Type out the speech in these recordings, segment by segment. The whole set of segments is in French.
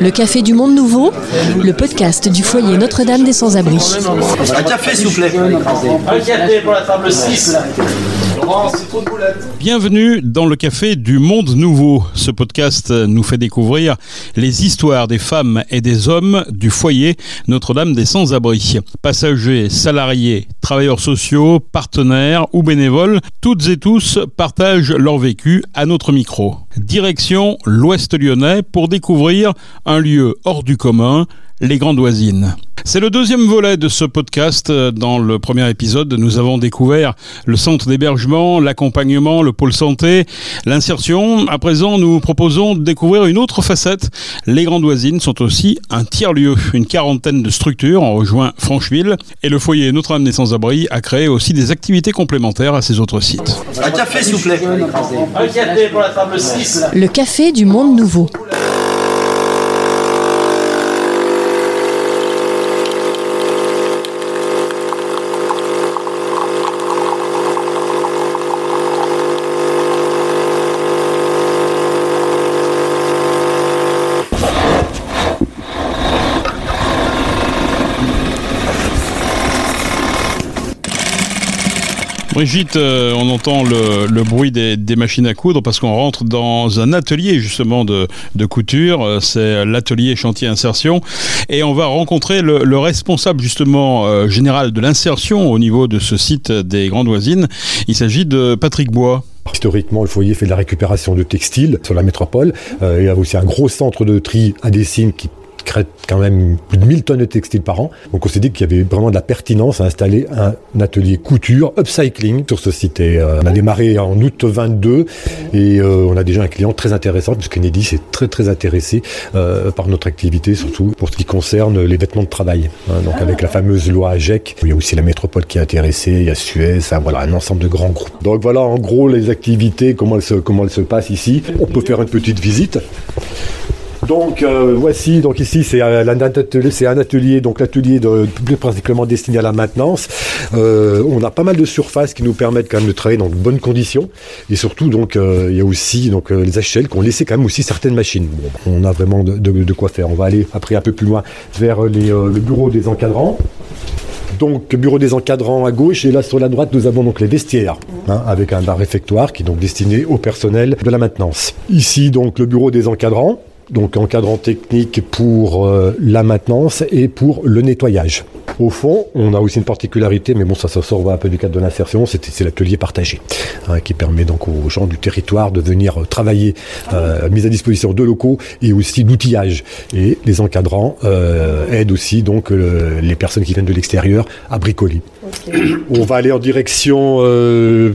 Le Café du Monde Nouveau, le podcast du foyer Notre-Dame des Sans-Abri. Un café, s'il vous plaît. Un café pour la table 6. Bienvenue dans le Café du Monde Nouveau. Ce podcast nous fait découvrir les histoires des femmes et des hommes du foyer Notre-Dame des Sans-Abri. Passagers, salariés, travailleurs sociaux, partenaires ou bénévoles, toutes et tous partagent leur vécu à notre micro. Direction l'Ouest lyonnais pour découvrir un lieu hors du commun, les Grandes Oisines. C'est le deuxième volet de ce podcast. Dans le premier épisode, nous avons découvert le centre d'hébergement, l'accompagnement, le pôle santé, l'insertion. À présent, nous proposons de découvrir une autre facette. Les Grandes Oisines sont aussi un tiers-lieu. Une quarantaine de structures ont rejoint Francheville et le foyer Notre-Dame des Sans-Abri a créé aussi des activités complémentaires à ces autres sites. Un café, s'il vous plaît. Un café pour la table 6. Le Café du Monde Nouveau. Brigitte, euh, on entend le, bruit des, machines à coudre parce qu'on rentre dans un atelier justement de, couture. Euh, C'est l'atelier chantier insertion et on va rencontrer le, le responsable justement euh, général de l'insertion au niveau de ce site des Grandes Voisines. Il s'agit de Patrick Bois. Historiquement, le foyer fait de la récupération de textiles sur la métropole. Euh, il y a aussi un gros centre de tri à Dessines qui crée quand même plus de 1000 tonnes de textiles par an. Donc on s'est dit qu'il y avait vraiment de la pertinence à installer un atelier couture, upcycling sur ce site. Et, euh, on a démarré en août 22 et euh, on a déjà un client très intéressant puisque Enedis est très très intéressé euh, par notre activité, surtout pour ce qui concerne les vêtements de travail. hein. donc avec la fameuse loi AGEC, il y a aussi la métropole qui est intéressée, il y a Suez, voilà, un ensemble de grands groupes. Donc voilà en gros les activités, comment elles se, comment elles se passent ici. On peut faire une petite visite. Donc euh, voici, donc ici c'est un, un atelier, c'est un atelier, donc l'atelier de particulièrement destiné à la maintenance. Euh, on a pas mal de surfaces qui nous permettent quand même de travailler dans de bonnes conditions et surtout donc euh, il y a aussi donc euh, les HL qui ont laissé quand même aussi certaines machines. Bon, on a vraiment de, de- de quoi faire. On va aller après un peu plus loin vers les, euh, le bureau des encadrants. Donc, bureau des encadrants à gauche et là sur la droite, nous avons donc les vestiaires hein, avec un bar réfectoire qui est donc destiné au personnel de la maintenance. Ici, donc, le bureau des encadrants. Donc, encadrant technique pour euh, la maintenance et pour le nettoyage. Au fond, on a aussi une particularité, mais bon, ça, ça sort un peu du cadre de l'insertion, c'est l'atelier partagé, hein, qui permet donc aux gens du territoire de venir euh, travailler, euh, mise à disposition de locaux et aussi d'outillage. Et les encadrants euh, aident aussi donc euh, les personnes qui viennent de l'extérieur à bricoler. On va aller en direction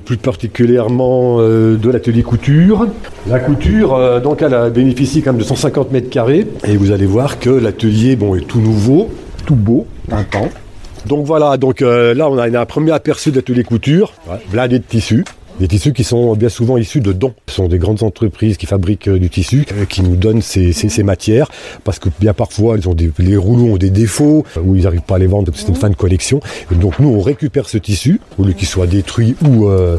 plus particulièrement de l'atelier couture. La couture, donc, elle a bénéficie quand même de 150 mètres carrés. Et vous allez voir que l'atelier bon, est tout nouveau, tout beau, Donc voilà, donc euh, là on a, un premier aperçu de l'atelier couture, ouais, blindé de tissus. Des tissus qui sont bien souvent issus de dons. Ce sont des grandes entreprises qui fabriquent euh, du tissu, euh, qui nous donnent ces, ces- ces matières, parce que bien parfois ils ont des, les rouleaux ont des défauts, euh, ou ils n'arrivent pas à les vendre, c'est une fin de collection. Et donc nous on récupère ce tissu, au lieu qu'il soit détruit ou euh,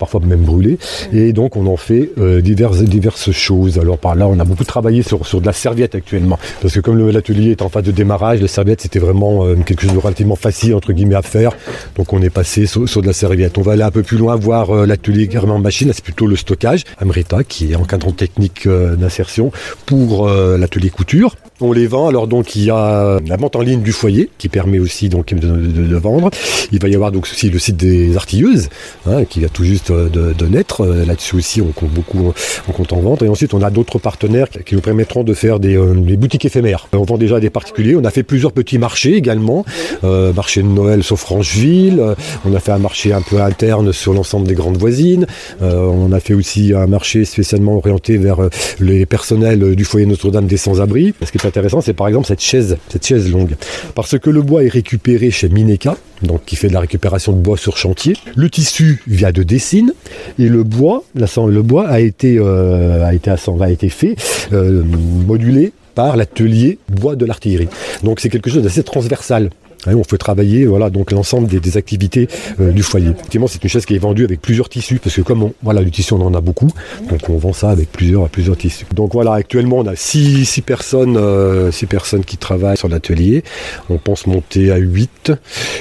parfois même brûlé, et donc on en fait euh, diverses, diverses choses. Alors par là on a beaucoup travaillé sur, sur de la serviette actuellement, parce que comme l'atelier est en phase de démarrage, la serviette c'était vraiment euh, quelque chose de relativement facile entre guillemets à faire, donc on est passé sur, sur de la serviette. On va aller un peu plus loin voir euh, l'atelier carrément machine, c'est plutôt le stockage. Amrita qui est encadrant technique euh, d'insertion pour euh, l'atelier couture. On les vend, alors donc il y a la vente en ligne du foyer qui permet aussi donc de, vendre. Il va y avoir donc aussi le site des artilleuses hein, qui vient tout juste euh, de, naître. Euh, Là-dessus aussi on compte beaucoup, on compte en vente. Et ensuite on a d'autres partenaires qui nous permettront de faire des, euh, boutiques éphémères. On vend déjà à des particuliers. On a fait plusieurs petits marchés également. Marché de Noël sur Francheville. On a fait un marché un peu interne sur l'ensemble des grandes voisines. On a fait aussi un marché spécialement orienté vers les personnels du foyer Notre-Dame des sans-abri. Intéressant, c'est par exemple cette chaise, cette chaise longue. Parce que le bois est récupéré chez Mineka, donc qui fait de la récupération de bois sur chantier. Le tissu vient de Dessine et le bois, le bois a été, euh, a été, a été fait, euh, modulé par l'atelier bois de l'artillerie. Donc c'est quelque chose d'assez transversal. Hein, on fait travailler voilà, donc l'ensemble des, activités euh, du foyer. Effectivement, c'est une chaise qui est vendue avec plusieurs tissus, parce que comme on, voilà, du tissu, on en a beaucoup, donc on vend ça avec plusieurs, tissus. Donc voilà, actuellement, on a six, six personnes, euh, six personnes qui travaillent sur l'atelier. On pense monter à 8,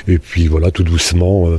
et puis voilà, tout doucement. euh,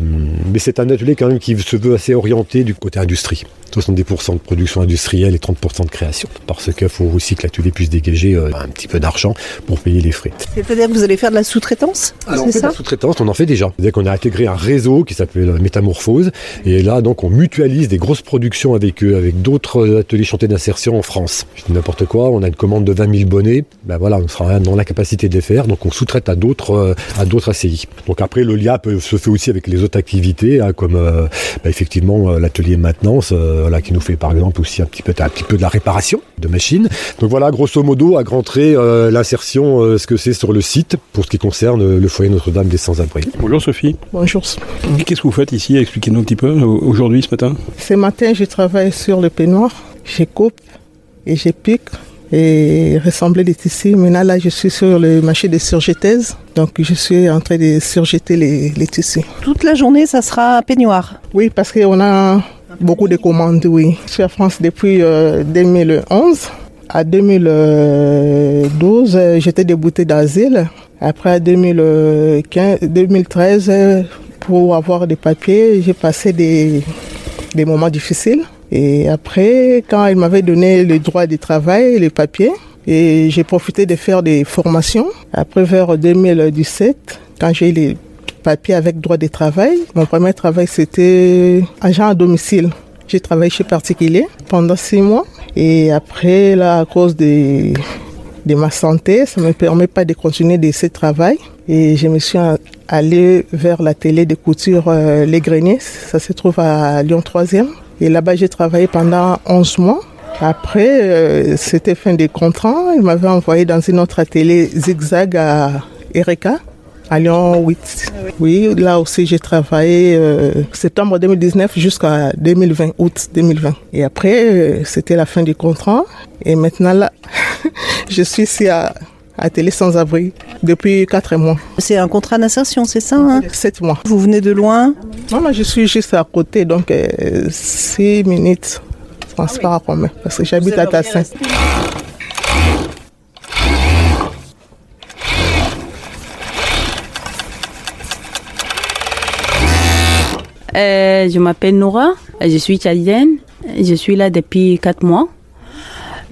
mais c'est un atelier quand même qui se veut assez orienté du côté industrie. 70% de production industrielle et 30% de création. Parce qu'il faut aussi que l'atelier puisse dégager un petit peu d'argent pour payer les frais. C'est-à-dire que vous allez faire de la sous-traitance? Alors, on C'est fait la sous-traitance, on en fait déjà. C'est-à-dire qu'on a intégré un réseau qui s'appelle euh, Métamorphose. Et là, donc, on mutualise des grosses productions avec eux, avec d'autres euh, ateliers chantiers d'insertion en France. Je dis n'importe quoi, on a une commande de 20 000 bonnets. Ben voilà, on sera dans la capacité de les faire. Donc, on sous-traite à d'autres, euh, à d'autres ACI. Donc après, le lien peut- se fait aussi avec les autres activités, hein, comme euh, ben, effectivement l'atelier maintenance, euh, voilà, qui nous fait par exemple aussi un petit peu, un petit peu de la réparation de machines. Donc voilà, grosso modo, à grands traits, euh, l'insertion, ce que c'est sur le site pour ce qui concerne le foyer Notre-Dame des Sans-Abri. Bonjour Sophie. Bonjour. Qu'est-ce que vous faites ici? Expliquez-nous un petit peu au- aujourd'hui, ce matin. Ce matin, je travaille sur le peignoir. Je coupe et je pique et ressembler les tissus. Maintenant, là, je suis sur le marché des surjetaises. Donc, je suis en train de surjeter les, les tissus. Toute la journée, ça sera peignoir. Oui, parce qu'on a beaucoup de commandes, oui. Je suis en France depuis euh, 2011. À 2012, euh, j'étais déboutée d'asile. Après, à 2015, 2013, euh, pour avoir des papiers, j'ai passé des, des moments difficiles. Et après, quand il m'avait donné le droit de travail, les papiers, et j'ai profité de faire des formations. Après, vers 2017, quand j'ai eu les papiers avec droit de travail, mon premier travail, c'était agent à domicile. J'ai travaillé chez particulier pendant six mois. Et après, là, à cause de, de ma santé, ça ne me permet pas de continuer de ce travail. Et je me suis allée vers la télé de couture euh, Les Greniers. Ça se trouve à Lyon 3e. Et là-bas, j'ai travaillé pendant 11 mois. Après, euh, c'était fin des contrats. Il m'avait envoyé dans une autre atelier zigzag à Erika, à Lyon 8. Oui, là aussi, j'ai travaillé euh, septembre 2019 jusqu'à 2020, août 2020. Et après, euh, c'était la fin du contrat. Et maintenant, là, je suis ici à, à Télé Sans Abri depuis 4 mois, C'est un contrat d'insertion, c'est ça hein? 7 mois. Vous venez de loin? Non, moi, je suis juste à côté, donc 6 minutes transport en commun, parce que j'habite à Tassin. Euh, je m'appelle Nora, je suis tchadienne, je suis là depuis 4 mois.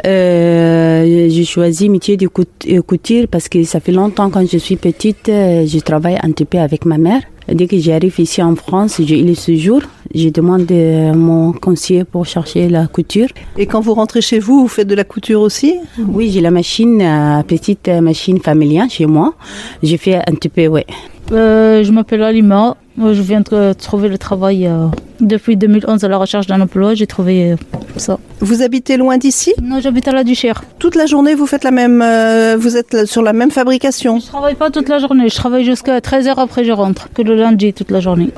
Euh, j'ai choisi métier de euh, couture parce que ça fait longtemps quand je suis petite, euh, je travaille un petit peu avec ma mère. Dès que j'arrive ici en France, j'ai eu le séjour, je demande à mon conseiller pour chercher la couture. Et quand vous rentrez chez vous, vous faites de la couture aussi? Oui, j'ai la machine, euh, petite euh, machine familiale chez moi. J'ai fait un petit peu, ouais. Euh, je m'appelle Alima. Moi, Je viens de trouver le travail euh, depuis 2011 à la recherche d'un emploi. J'ai trouvé euh, ça. Vous habitez loin d'ici? Non, j'habite à la Duchère. Toute la journée, vous faites la même, euh, vous êtes sur la même fabrication? Je travaille pas toute la journée. Je travaille jusqu'à 13h après je rentre. Que le lundi toute la journée.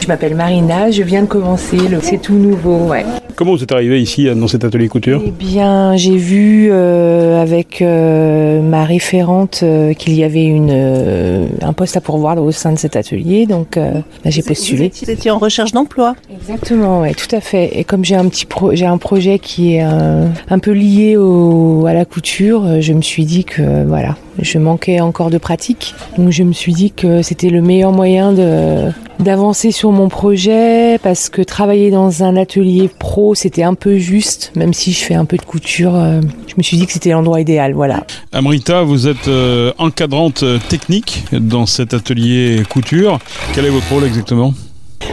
Je m'appelle Marina, je viens de commencer, le- c'est tout nouveau, ouais. Comment vous êtes arrivé ici dans cet atelier couture Eh bien, j'ai vu euh, avec euh, ma référente euh, qu'il y avait une, euh, un poste à pourvoir au sein de cet atelier, donc euh, bah, j'ai postulé. Vous étiez en recherche d'emploi. Exactement, ouais, tout à fait. Et comme j'ai un petit pro- j'ai un projet qui est euh, un peu lié au, à la couture, je me suis dit que voilà, je manquais encore de pratique. Donc je me suis dit que c'était le meilleur moyen de d'avancer sur mon projet parce que travailler dans un atelier pro, c'était un peu juste, même si je fais un peu de couture, euh, je me suis dit que c'était l'endroit idéal, voilà. Amrita, vous êtes euh, encadrante technique dans cet atelier couture. Quel est votre rôle exactement?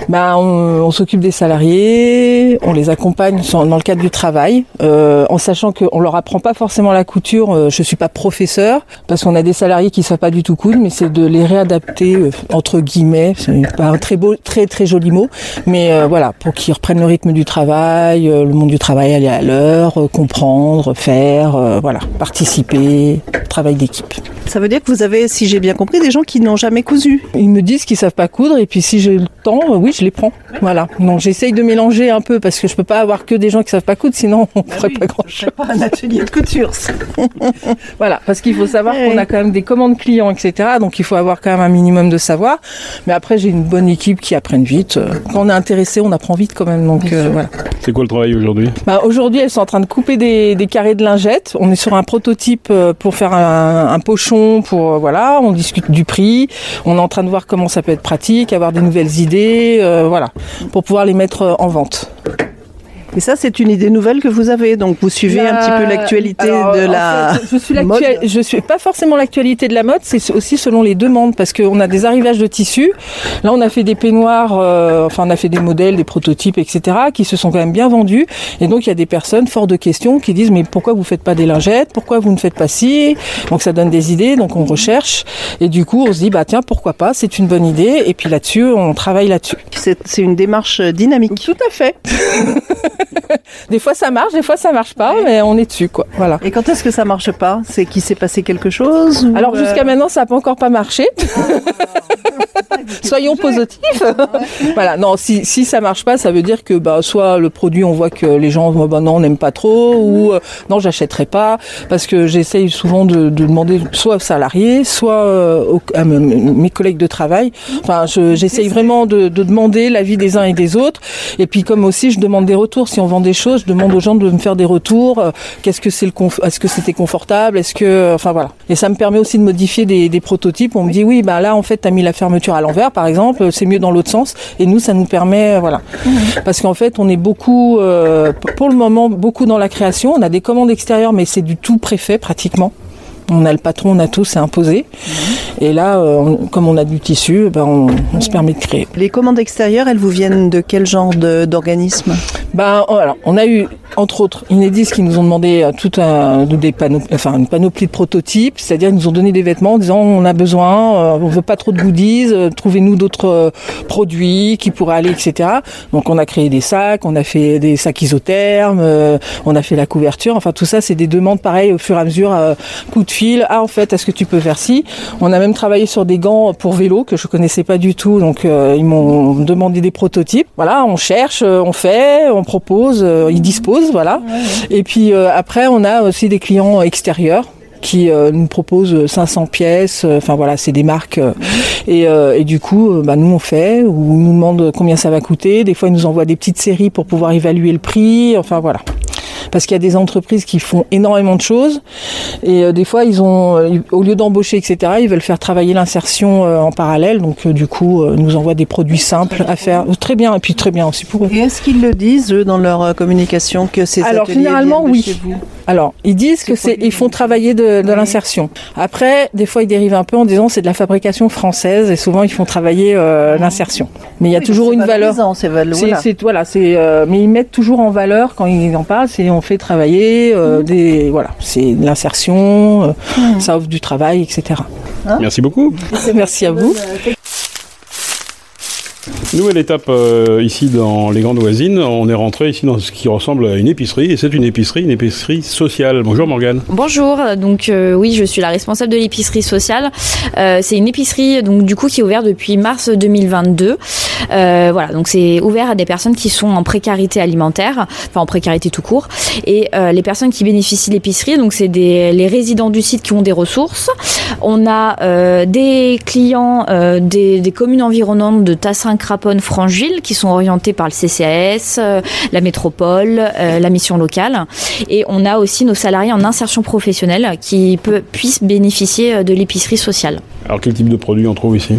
Ben, on, on s'occupe des salariés, on les accompagne dans le cadre du travail, euh, en sachant qu'on leur apprend pas forcément la couture. euh, je suis pas professeur parce qu'on a des salariés qui savent pas du tout coudre, mais c'est de les réadapter euh, entre guillemets. C'est pas un très beau, très très joli mot, mais euh, voilà pour qu'ils reprennent le rythme du travail, euh, le monde du travail aller à l'heure, comprendre, faire, euh, voilà, participer, travail d'équipe. Ça veut dire que vous avez, si j'ai bien compris, des gens qui n'ont jamais cousu. Ils me disent qu'ils savent pas coudre et puis si j'ai le temps, oui, je les prends. Voilà. Donc j'essaye de mélanger un peu parce que je peux pas avoir que des gens qui savent pas coudre, sinon on ferait pas grand chose. Pas un atelier de couture. Voilà, parce qu'il faut savoir Ouais, qu'on a quand même des commandes clients, etc. Donc il faut avoir quand même un minimum de savoir. Mais après, j'ai une bonne équipe qui apprennent vite. Quand on est intéressé, on apprend vite quand même. Donc euh, voilà. C'est quoi le travail aujourd'hui? Bah, Aujourd'hui, elles sont en train de couper des, des carrés de lingettes. On est sur un prototype euh, pour faire un, un pochon. Pour euh, voilà, on discute du prix. On est en train de voir comment ça peut être pratique, avoir des nouvelles idées, voilà, pour pouvoir les mettre euh, en vente. Et ça, c'est une idée nouvelle que vous avez. Donc, vous suivez un petit peu l'actualité Alors, de en la fait, je suis mode. je suis pas forcément l'actualité de la mode, c'est aussi selon les demandes parce qu'on a des arrivages de tissus. Là, on a fait des peignoirs, euh, enfin on a fait des modèles, des prototypes, etc. qui se sont quand même bien vendus. Et donc il y a des personnes fort de questions qui disent mais pourquoi vous faites pas des lingettes? Pourquoi vous ne faites pas ci? Donc ça donne des idées, donc on recherche et du coup on se dit bah tiens pourquoi pas, c'est une bonne idée. Et puis là-dessus on travaille là-dessus. C'est une démarche dynamique. Tout à fait. des fois ça marche, des fois ça marche pas, mais on est dessus quoi. Voilà. Et quand est-ce que ça marche pas? C'est qu'il s'est passé quelque chose ou, Alors euh, jusqu'à maintenant, ça n'a pas encore pas marché. Soyons positifs. voilà, non, si, si ça marche pas, ça veut dire que bah, soit le produit, on voit que les gens, bah, non, on n'aime pas trop, ou euh, non, j'achèterai pas, parce que j'essaye souvent de, de demander soit aux salariés, soit euh, aux- à mes collègues de travail. Enfin, je- j'essaye vraiment de, de demander l'avis des uns et des autres. Et puis comme aussi, je demande des retours. Si on vend des choses, je demande aux gens de me faire des retours. Euh, Qu'est-ce que c'est le Est-ce que c'était confortable? Est-ce que, enfin voilà. Et ça me permet aussi de modifier des, des prototypes. On me dit oui, bah là en fait, t'as mis la fermeture à l'envers, par exemple. C'est mieux dans l'autre sens. Et nous, ça nous permet, euh, voilà. Parce qu'en fait, on est beaucoup, euh, pour le moment, beaucoup dans la création. On a des commandes extérieures, mais c'est du tout préfet pratiquement. On a le patron, on a tout, c'est imposé. Et là, euh, on- comme on a du tissu, ben on, on se permet de créer. Les commandes extérieures, elles vous viennent de quel genre d'organisme? Ben, oh, alors, on a eu, entre autres, Inédis qui nous ont demandé euh, tout un, des panneaux, enfin, une panoplie de prototypes, c'est-à-dire ils nous ont donné des vêtements en disant on a besoin, euh, on veut pas trop de goodies, euh, trouvez-nous d'autres produits qui pourraient aller, etc. Donc on a créé des sacs, on a fait des sacs isothermes, on a fait la couverture, enfin tout ça c'est des demandes pareilles au fur et à mesure, coup de fil, ah en fait est-ce que tu peux faire ci? On a même travaillé sur des gants pour vélo que je connaissais pas du tout, donc ils m'ont demandé des prototypes. Voilà, on cherche, on fait, on propose, ils disposent, voilà. Et puis euh, après on a aussi des clients extérieurs qui euh, nous proposent 500 pièces, euh, enfin voilà, c'est des marques. et, du coup, bah, nous on fait, ou nous demandent combien ça va coûter. Des fois, ils nous envoient des petites séries pour pouvoir évaluer le prix. Enfin voilà. Parce qu'il y a des entreprises qui font énormément de choses et euh, des fois ils ont, euh, au lieu d'embaucher etc, ils veulent faire travailler l'insertion euh, en parallèle. Donc du coup, ils nous envoient des produits simples à faire. Très bien et puis très bien aussi pour eux. Et est-ce qu'ils le disent, eux, dans leur communication, que ces Alors généralement oui. chez vous? Alors ils disent que c'est ils font travailler de, de l'insertion. Après des fois ils dérivent un peu en disant c'est de la fabrication française et souvent ils font travailler euh, l'insertion. Mais il y a Oui, toujours une valeur. valorisant, c'est voilà. c'est- voilà, c'est euh, mais ils mettent toujours en valeur quand ils en parlent, c'est on fait travailler euh, des voilà, c'est de l'insertion, euh, ça offre du travail, etc. Merci beaucoup. Merci à vous. Nouvelle étape euh, ici dans les grandes voisines. On est rentré ici dans ce qui ressemble à une épicerie et c'est une épicerie, une épicerie sociale. Bonjour Morgane. Bonjour, donc euh, oui, je suis la responsable de l'épicerie sociale. Euh, c'est une épicerie donc du coup qui est ouverte depuis mars 2022. Euh, voilà, donc c'est ouvert à des personnes qui sont en précarité alimentaire, enfin en précarité tout court. Et les personnes qui bénéficient de l'épicerie, donc c'est les résidents du site qui ont des ressources. On a des clients des, communes environnantes de Tassin, Francheville qui sont orientés par le CCAS, euh, la métropole, euh, la mission locale. Et on a aussi nos salariés en insertion professionnelle qui puissent bénéficier euh, de l'épicerie sociale. Alors quel type de produit on trouve ici?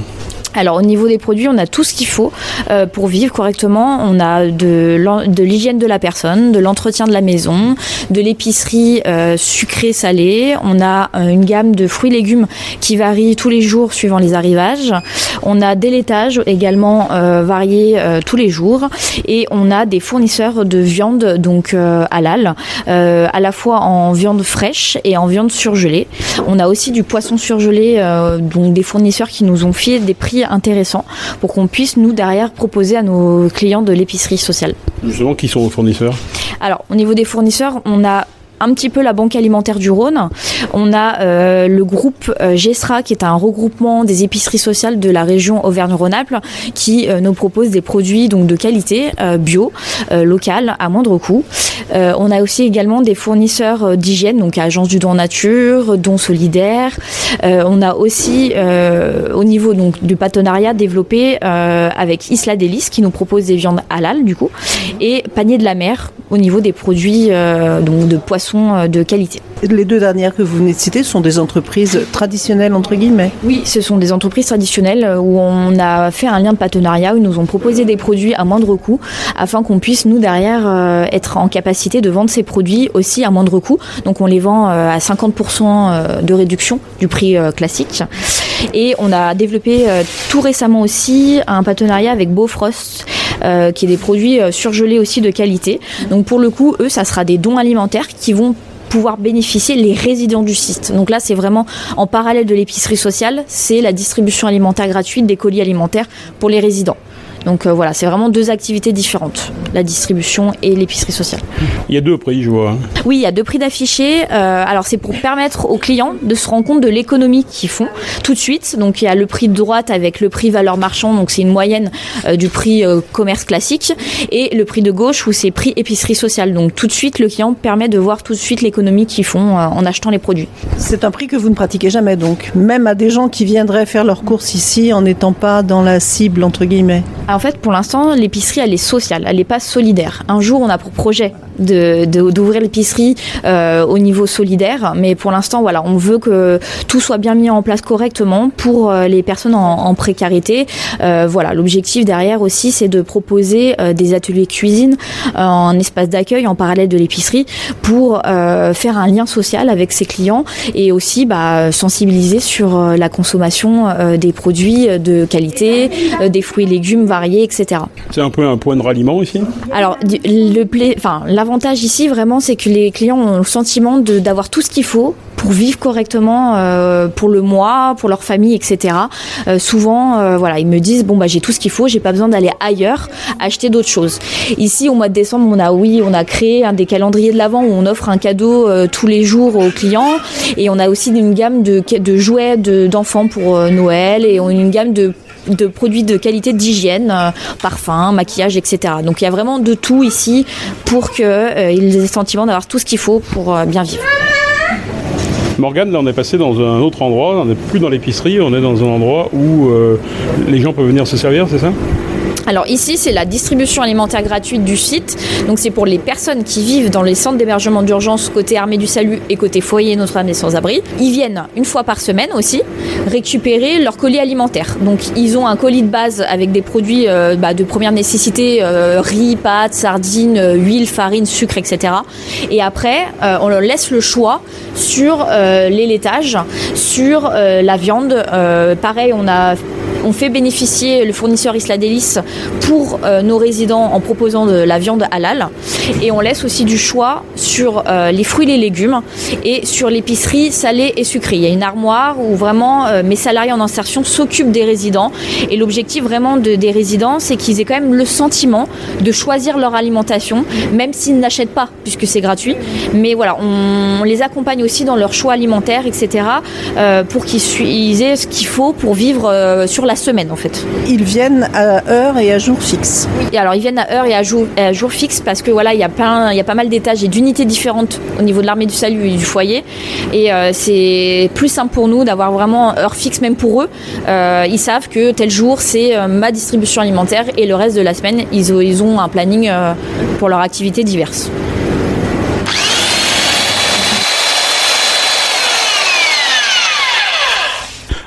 Alors au niveau des produits, on a tout ce qu'il faut euh, pour vivre correctement. On a de, l'hygiène de la personne, de l'entretien de la maison, de l'épicerie euh, sucrée salée. On a euh, une gamme de fruits et légumes qui varie tous les jours suivant les arrivages. On a des laitages également variés tous les jours et on a des fournisseurs de viande donc halal, à la fois en viande fraîche et en viande surgelée. On a aussi du poisson surgelé, donc des fournisseurs qui nous ont fait des prix intéressants pour qu'on puisse nous derrière proposer à nos clients de l'épicerie sociale. Justement, qui sont vos fournisseurs? Alors, au niveau des fournisseurs, on a un petit peu la Banque alimentaire du Rhône. On a euh, le groupe euh, GESRA, qui est un regroupement des épiceries sociales de la région Auvergne-Rhône-Alpes, qui euh, nous propose des produits donc de qualité bio, local, à moindre coût. On a aussi également des fournisseurs d'hygiène, donc Agence du don nature, don solidaire. On a aussi au niveau donc du partenariat développé avec Isla Délice qui nous propose des viandes halal du coup et Panier de la mer au niveau des produits donc de poissons euh, de qualité. Les deux dernières que vous venez de citer sont des entreprises traditionnelles, entre guillemets. Oui, ce sont des entreprises traditionnelles euh, où on a fait un lien de partenariat, où ils nous ont proposé des produits à moindre coût, afin qu'on puisse, nous, derrière, euh, être en capacité de vendre ces produits aussi à moindre coût. Donc on les vend à 50% euh, de réduction du prix classique. Et on a développé tout récemment aussi un partenariat avec euh, qui est des produits surgelés aussi de qualité. Donc pour le coup, eux, ça sera des dons alimentaires qui vont pouvoir bénéficier les résidents du site. Donc là, c'est vraiment en parallèle de l'épicerie sociale, c'est la distribution alimentaire gratuite des colis alimentaires pour les résidents. Donc euh, voilà, c'est vraiment deux activités différentes, la distribution et l'épicerie sociale. Il y a deux prix, je vois. hein. Oui, il y a deux prix d'affichés. Euh, alors c'est pour permettre aux clients de se rendre compte de l'économie qu'ils font tout de suite. Donc il y a le prix de droite avec le prix valeur marchand, donc c'est une moyenne euh, du prix euh, commerce classique, et le prix de gauche où c'est prix épicerie sociale. Donc tout de suite, le client permet de voir tout de suite l'économie qu'ils font euh, en achetant les produits. C'est un prix que vous ne pratiquez jamais, donc, même à des gens qui viendraient faire leurs courses ici en n'étant pas dans la cible, entre guillemets. En fait, pour l'instant, l'épicerie, elle est sociale, elle n'est pas solidaire. Un jour, on a pour projet d'ouvrir l'épicerie euh, au niveau solidaire, mais pour l'instant, voilà, on veut que tout soit bien mis en place correctement pour euh, les personnes en, en précarité. Euh, voilà, l'objectif derrière aussi, c'est de proposer des ateliers cuisine en espace d'accueil en parallèle de l'épicerie pour faire un lien social avec ses clients et aussi bah, sensibiliser sur la consommation des produits de qualité, des fruits et légumes variés, etc. C'est un peu un point de ralliement ici? Alors, le enfin, l'avantage ici vraiment, c'est que les clients ont le sentiment d'avoir tout ce qu'il faut pour vivre correctement euh, pour le mois, pour leur famille, etc. Euh, souvent, euh, voilà, ils me disent bon bah j'ai tout ce qu'il faut, j'ai pas besoin d'aller ailleurs acheter d'autres choses. Ici, au mois de décembre, on a oui, on a créé un des calendriers de l'avant où on offre un cadeau tous les jours aux clients, et on a aussi une gamme de, de jouets de- d'enfants pour Noël, et on a une gamme de de produits de qualité d'hygiène, euh, parfum, maquillage, etc. Donc il y a vraiment de tout ici pour qu'ils aient le sentiment d'avoir tout ce qu'il faut pour euh, bien vivre. Morgane, là on est passé dans un autre endroit, on n'est plus dans l'épicerie, on est dans un endroit où euh, les gens peuvent venir se servir, c'est ça? Alors ici, c'est la distribution alimentaire gratuite du site. Donc c'est pour les personnes qui vivent dans les centres d'hébergement d'urgence côté Armée du Salut et côté foyer Notre-Dame des Sans-Abri. Ils viennent une fois par semaine aussi récupérer leur colis alimentaire. Donc ils ont un colis de base avec des produits euh, bah, de première nécessité, euh, riz, pâtes, sardines, euh, huile, farine, sucre, etc. Et après, on leur laisse le choix sur les laitages, sur la viande. Pareil, on a on fait bénéficier le fournisseur Isla Délice pour euh, nos résidents en proposant de la viande halal. Et on laisse aussi du choix sur euh, les fruits les légumes et sur l'épicerie salée et sucrée. Il y a une armoire où vraiment euh, mes salariés en insertion s'occupent des résidents. Et l'objectif vraiment de- des résidents, c'est qu'ils aient quand même le sentiment de choisir leur alimentation, même s'ils n'achètent pas, puisque c'est gratuit. Mais voilà, on, on les accompagne aussi dans leur choix alimentaire, etc., pour qu'ils aient ce qu'il faut pour vivre sur la semaine, en fait. Ils viennent à heure et à jour fixe. Et alors ils viennent à heure et à jour, à jour fixe parce que voilà il y a plein, il y a pas mal d'étages et d'unités différentes au niveau de l'armée du salut et du foyer et euh, c'est plus simple pour nous d'avoir vraiment heure fixe même pour eux. Euh, ils savent que tel jour c'est euh, ma distribution alimentaire et le reste de la semaine ils, ont- ils ont un planning pour leurs activités diverses.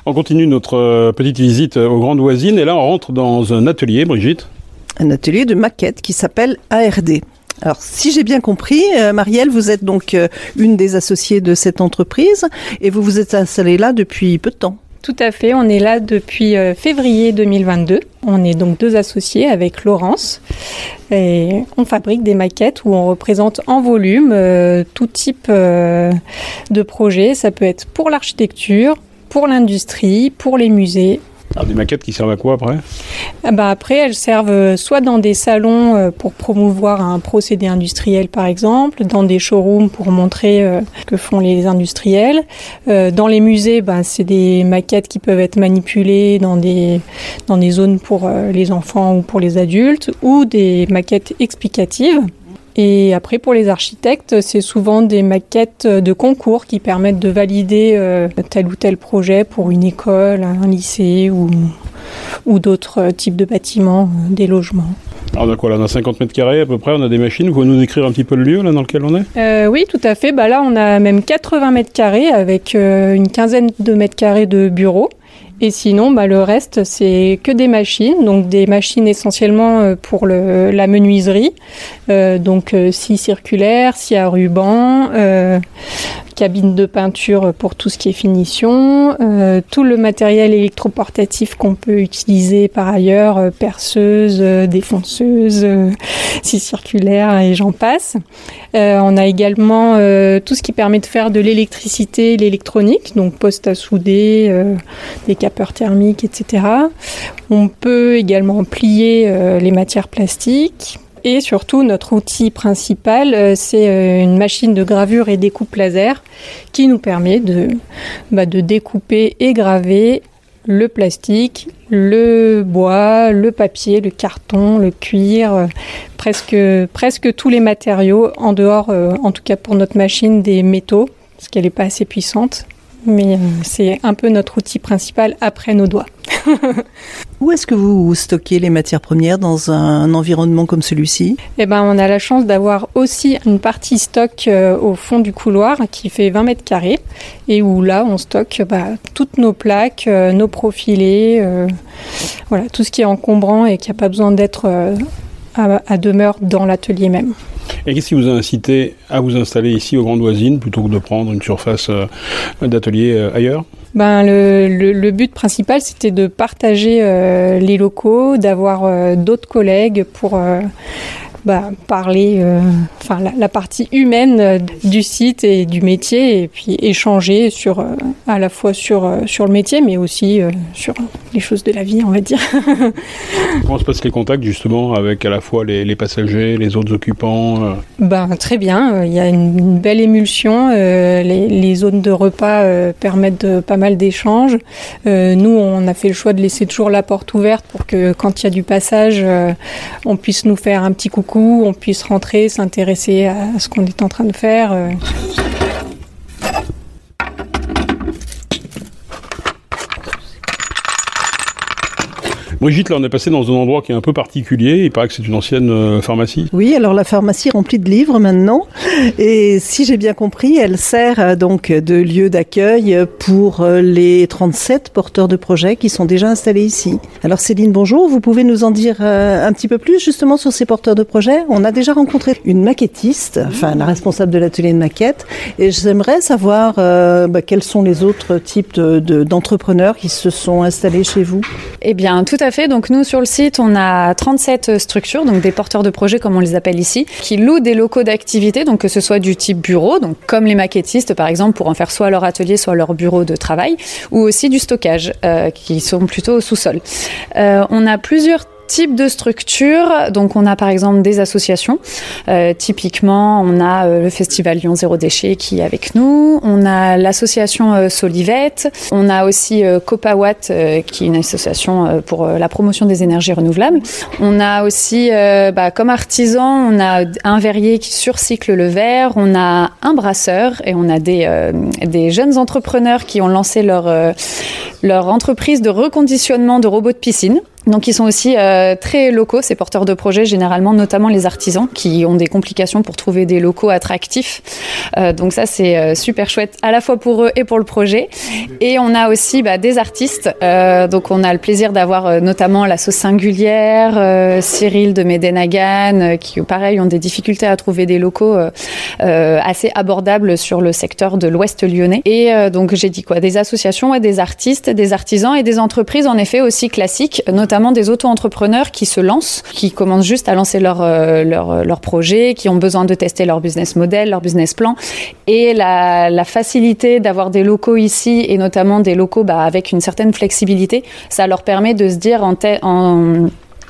On continue notre euh, petite visite aux grandes voisines et là on rentre dans un atelier, Brigitte. Un atelier de maquette qui s'appelle ARD. Alors, si j'ai bien compris, euh, Marielle, vous êtes donc euh, une des associées de cette entreprise et vous vous êtes installée là depuis peu de temps. Tout à fait, on est là depuis euh, février 2022. On est donc deux associés avec Laurence et on fabrique des maquettes où on représente en volume euh, tout type euh, de projet. Ça peut être pour l'architecture, pour l'industrie, pour les musées Alors des maquettes qui servent à quoi après? Ah bah après, elles servent euh, soit dans des salons euh, pour promouvoir un procédé industriel par exemple, dans des showrooms pour montrer euh, ce que font les industriels. Euh, dans les musées, bah, c'est des maquettes qui peuvent être manipulées dans des, dans des zones pour euh, les enfants ou pour les adultes, ou des maquettes explicatives. Et après, pour les architectes, c'est souvent des maquettes de concours qui permettent de valider euh, tel ou tel projet pour une école, un lycée ou, ou d'autres types de bâtiments, euh, des logements. Alors on a quoi là On a 50 mètres carrés à peu près, on a des machines. Vous pouvez nous décrire un petit peu le lieu là dans lequel on est? Euh, oui, tout à fait. Bah là, on a même 80 mètres carrés avec euh, une quinzaine de mètres carrés de bureaux. Et sinon, bah, le reste, c'est que des machines, donc des machines essentiellement euh, pour le, la menuiserie, euh, donc euh, scie circulaire, scie à ruban, cabine de peinture pour tout ce qui est finition, tout le matériel électroportatif qu'on peut utiliser par ailleurs, perceuse, défonceuse, scie circulaire et j'en passe. On a également tout ce qui permet de faire de l'électricité, l'électronique, donc poste à souder, des capeurs thermiques, etc. On peut également plier euh, les matières plastiques. Et surtout, notre outil principal, euh, c'est euh, une machine de gravure et découpe laser qui nous permet de, bah, de découper et graver le plastique, le bois, le papier, le carton, le cuir, presque, presque tous les matériaux, en dehors, en tout cas pour notre machine, des métaux, parce qu'elle n'est pas assez puissante. Mais euh, c'est un peu notre outil principal après nos doigts. Où est-ce que vous stockez les matières premières dans un environnement comme celui-ci? Eh ben, on a la chance d'avoir aussi une partie stock euh, au fond du couloir qui fait 20 mètres carrés et où là on stocke bah, toutes nos plaques, euh, nos profilés, voilà tout ce qui est encombrant et qui n'a pas besoin d'être à, à demeure dans l'atelier même. Et qu'est-ce qui vous a incité à vous installer ici aux Grandes Voisines plutôt que de prendre une surface euh, d'atelier euh, ailleurs? Ben, le, le- but principal, c'était de partager euh, les locaux, d'avoir d'autres collègues pour bah, parler, euh, enfin la, la partie humaine euh, du site et du métier, et puis échanger sur, euh, à la fois sur, sur le métier, mais aussi sur les choses de la vie, on va dire. Comment se passent les contacts justement avec à la fois les, les passagers, les autres occupants Ben, très bien, il y a une, une belle émulsion, euh, les, les zones de repas euh, permettent de, pas mal d'échanges. Euh, nous, on a fait le choix de laisser toujours la porte ouverte pour que quand il y a du passage, on puisse nous faire un petit coucou, on puisse rentrer, s'intéresser à, ce qu'on est en train de faire. Brigitte, là on est passé dans un endroit qui est un peu particulier, il paraît que c'est une ancienne euh, pharmacie. Oui, alors la pharmacie remplie de livres maintenant. Et si j'ai bien compris, elle sert euh, donc de lieu d'accueil pour euh, les 37 porteurs de projets qui sont déjà installés ici. Alors Céline, bonjour. Vous pouvez nous en dire euh, un petit peu plus justement sur ces porteurs de projets? On a déjà rencontré une maquettiste, enfin la responsable de l'atelier de maquette. Et j'aimerais savoir euh, bah, quels sont les autres types de- de- d'entrepreneurs qui se sont installés chez vous? Eh bien, tout à fait. Donc, nous, sur le site, on a 37 structures, donc des porteurs de projets, comme on les appelle ici, qui louent des locaux d'activité, donc que ce soit du type bureau, donc comme les maquettistes, par exemple, pour en faire soit leur atelier, soit leur bureau de travail, ou aussi du stockage, euh, qui sont plutôt au sous-sol. Euh, on a plusieurs types de structures. Donc, on a par exemple des associations. Euh, typiquement, on a euh, le Festival Lyon Zéro Déchet qui est avec nous. On a l'association euh, Solivette. On a aussi euh, Copawatt, euh, qui est une association euh, pour la promotion des énergies renouvelables. On a aussi, bah, comme artisan, on a un verrier qui surcycle le verre. On a un brasseur et on a des, des jeunes entrepreneurs qui ont lancé leur, leur entreprise de reconditionnement de robots de piscine. Donc ils sont aussi euh, très locaux, ces porteurs de projets, généralement notamment les artisans qui ont des complications pour trouver des locaux attractifs. Euh, donc ça c'est euh, super chouette à la fois pour eux et pour le projet. Et on a aussi bah, des artistes. Donc on a le plaisir d'avoir notamment la sauce singulière, Cyril de Médénagan, euh, qui pareil ont des difficultés à trouver des locaux assez abordables sur le secteur de l'Ouest lyonnais. Et donc j'ai dit quoi? Des associations des artistes, des artisans et des entreprises en effet aussi classiques, notamment des auto-entrepreneurs qui se lancent, qui commencent juste à lancer leur, euh, leur, projet, qui ont besoin de tester leur business model, leur business plan. Et la, facilité d'avoir des locaux ici, et notamment des locaux bah, avec une certaine flexibilité, ça leur permet de se dire en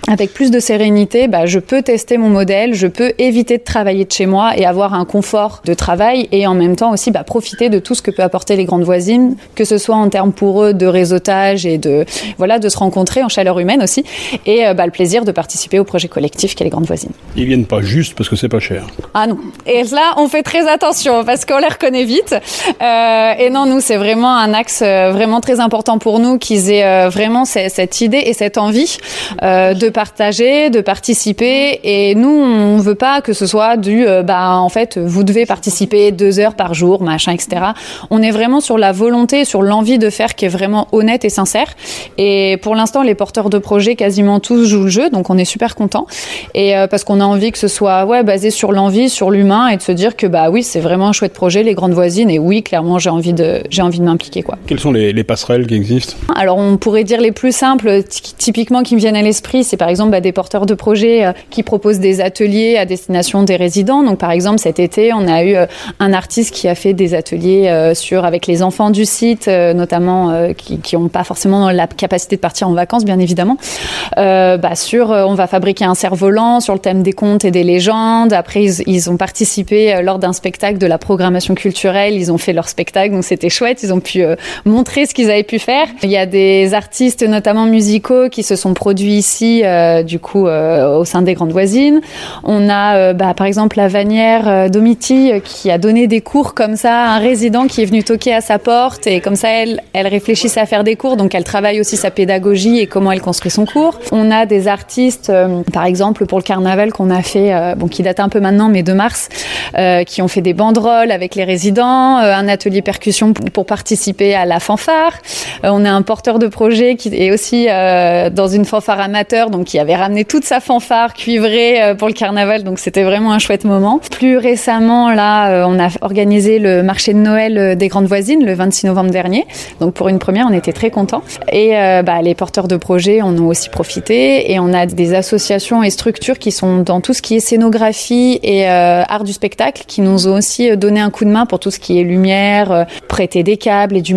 avec plus de sérénité, bah, je peux tester mon modèle, je peux éviter de travailler de chez moi et avoir un confort de travail et en même temps aussi bah, profiter de tout ce que peut apporter les grandes voisines, que ce soit en termes pour eux de réseautage et de voilà de se rencontrer en chaleur humaine aussi et euh, bah, le plaisir de participer au projet collectif qu'est les grandes voisines. Ils viennent pas juste parce que c'est pas cher. Ah non. Et là, on fait très attention parce qu'on les reconnaît vite. Euh, et non, nous, c'est vraiment un axe euh, vraiment très important pour nous qu'ils aient vraiment cette idée et cette envie euh, de partager, de participer. Et nous, on veut pas que ce soit du, euh, bah, en fait, vous devez participer deux heures par jour, machin, etc. On est vraiment sur la volonté, sur l'envie de faire qui est vraiment honnête et sincère. Et pour l'instant, les porteurs de projets, quasiment tous jouent le jeu, donc on est super content. Et euh, parce qu'on a envie que ce soit, ouais, basé sur l'envie, sur l'humain, et de se dire que bah oui, c'est vraiment un chouette projet, les grandes voisines. Et oui, clairement, j'ai envie de, j'ai envie de m'impliquer, quoi. Quelles sont les, les passerelles qui existent? Alors, on pourrait dire les plus simples, typiquement qui me viennent à l'esprit, c'est par exemple bah, des porteurs de projets euh, qui proposent des ateliers à destination des résidents. Donc par exemple cet été, on a eu euh, un artiste qui a fait des ateliers euh, sur avec les enfants du site, notamment qui n'ont pas forcément la capacité de partir en vacances, bien évidemment. bah, sur, on va fabriquer un cerf-volant sur le thème des contes et des légendes. Après, ils ont participé lors d'un spectacle de la programmation culturelle. Ils ont fait leur spectacle, donc c'était chouette. Ils ont pu montrer ce qu'ils avaient pu faire. Il y a des artistes, notamment musicaux, qui se sont produits ici euh, du coup euh, au sein des grandes voisines. On a euh, bah, par exemple la Vanière Domiti qui a donné des cours comme ça à un résident qui est venu toquer à sa porte et comme ça elle, elle réfléchissait à faire des cours donc elle travaille aussi sa pédagogie et comment elle construit son cours. On a des artistes par exemple pour le carnaval qu'on a fait, bon qui date un peu maintenant mais de mars, qui ont fait des banderoles avec les résidents, un atelier percussion pour participer à la fanfare. on a un porteur de projet qui est aussi dans une fanfare amateur qui avait ramené toute sa fanfare cuivrée euh, pour le carnaval, donc c'était vraiment un chouette moment. Plus récemment, là, euh, on a organisé le marché de Noël euh, des grandes voisines le 26 novembre dernier. Donc pour une première, on était très contents. Et bah, les porteurs de projets en ont aussi profité. Et on a des associations et structures qui sont dans tout ce qui est scénographie et art du spectacle, qui nous ont aussi donné un coup de main pour tout ce qui est lumière, prêter des câbles et du,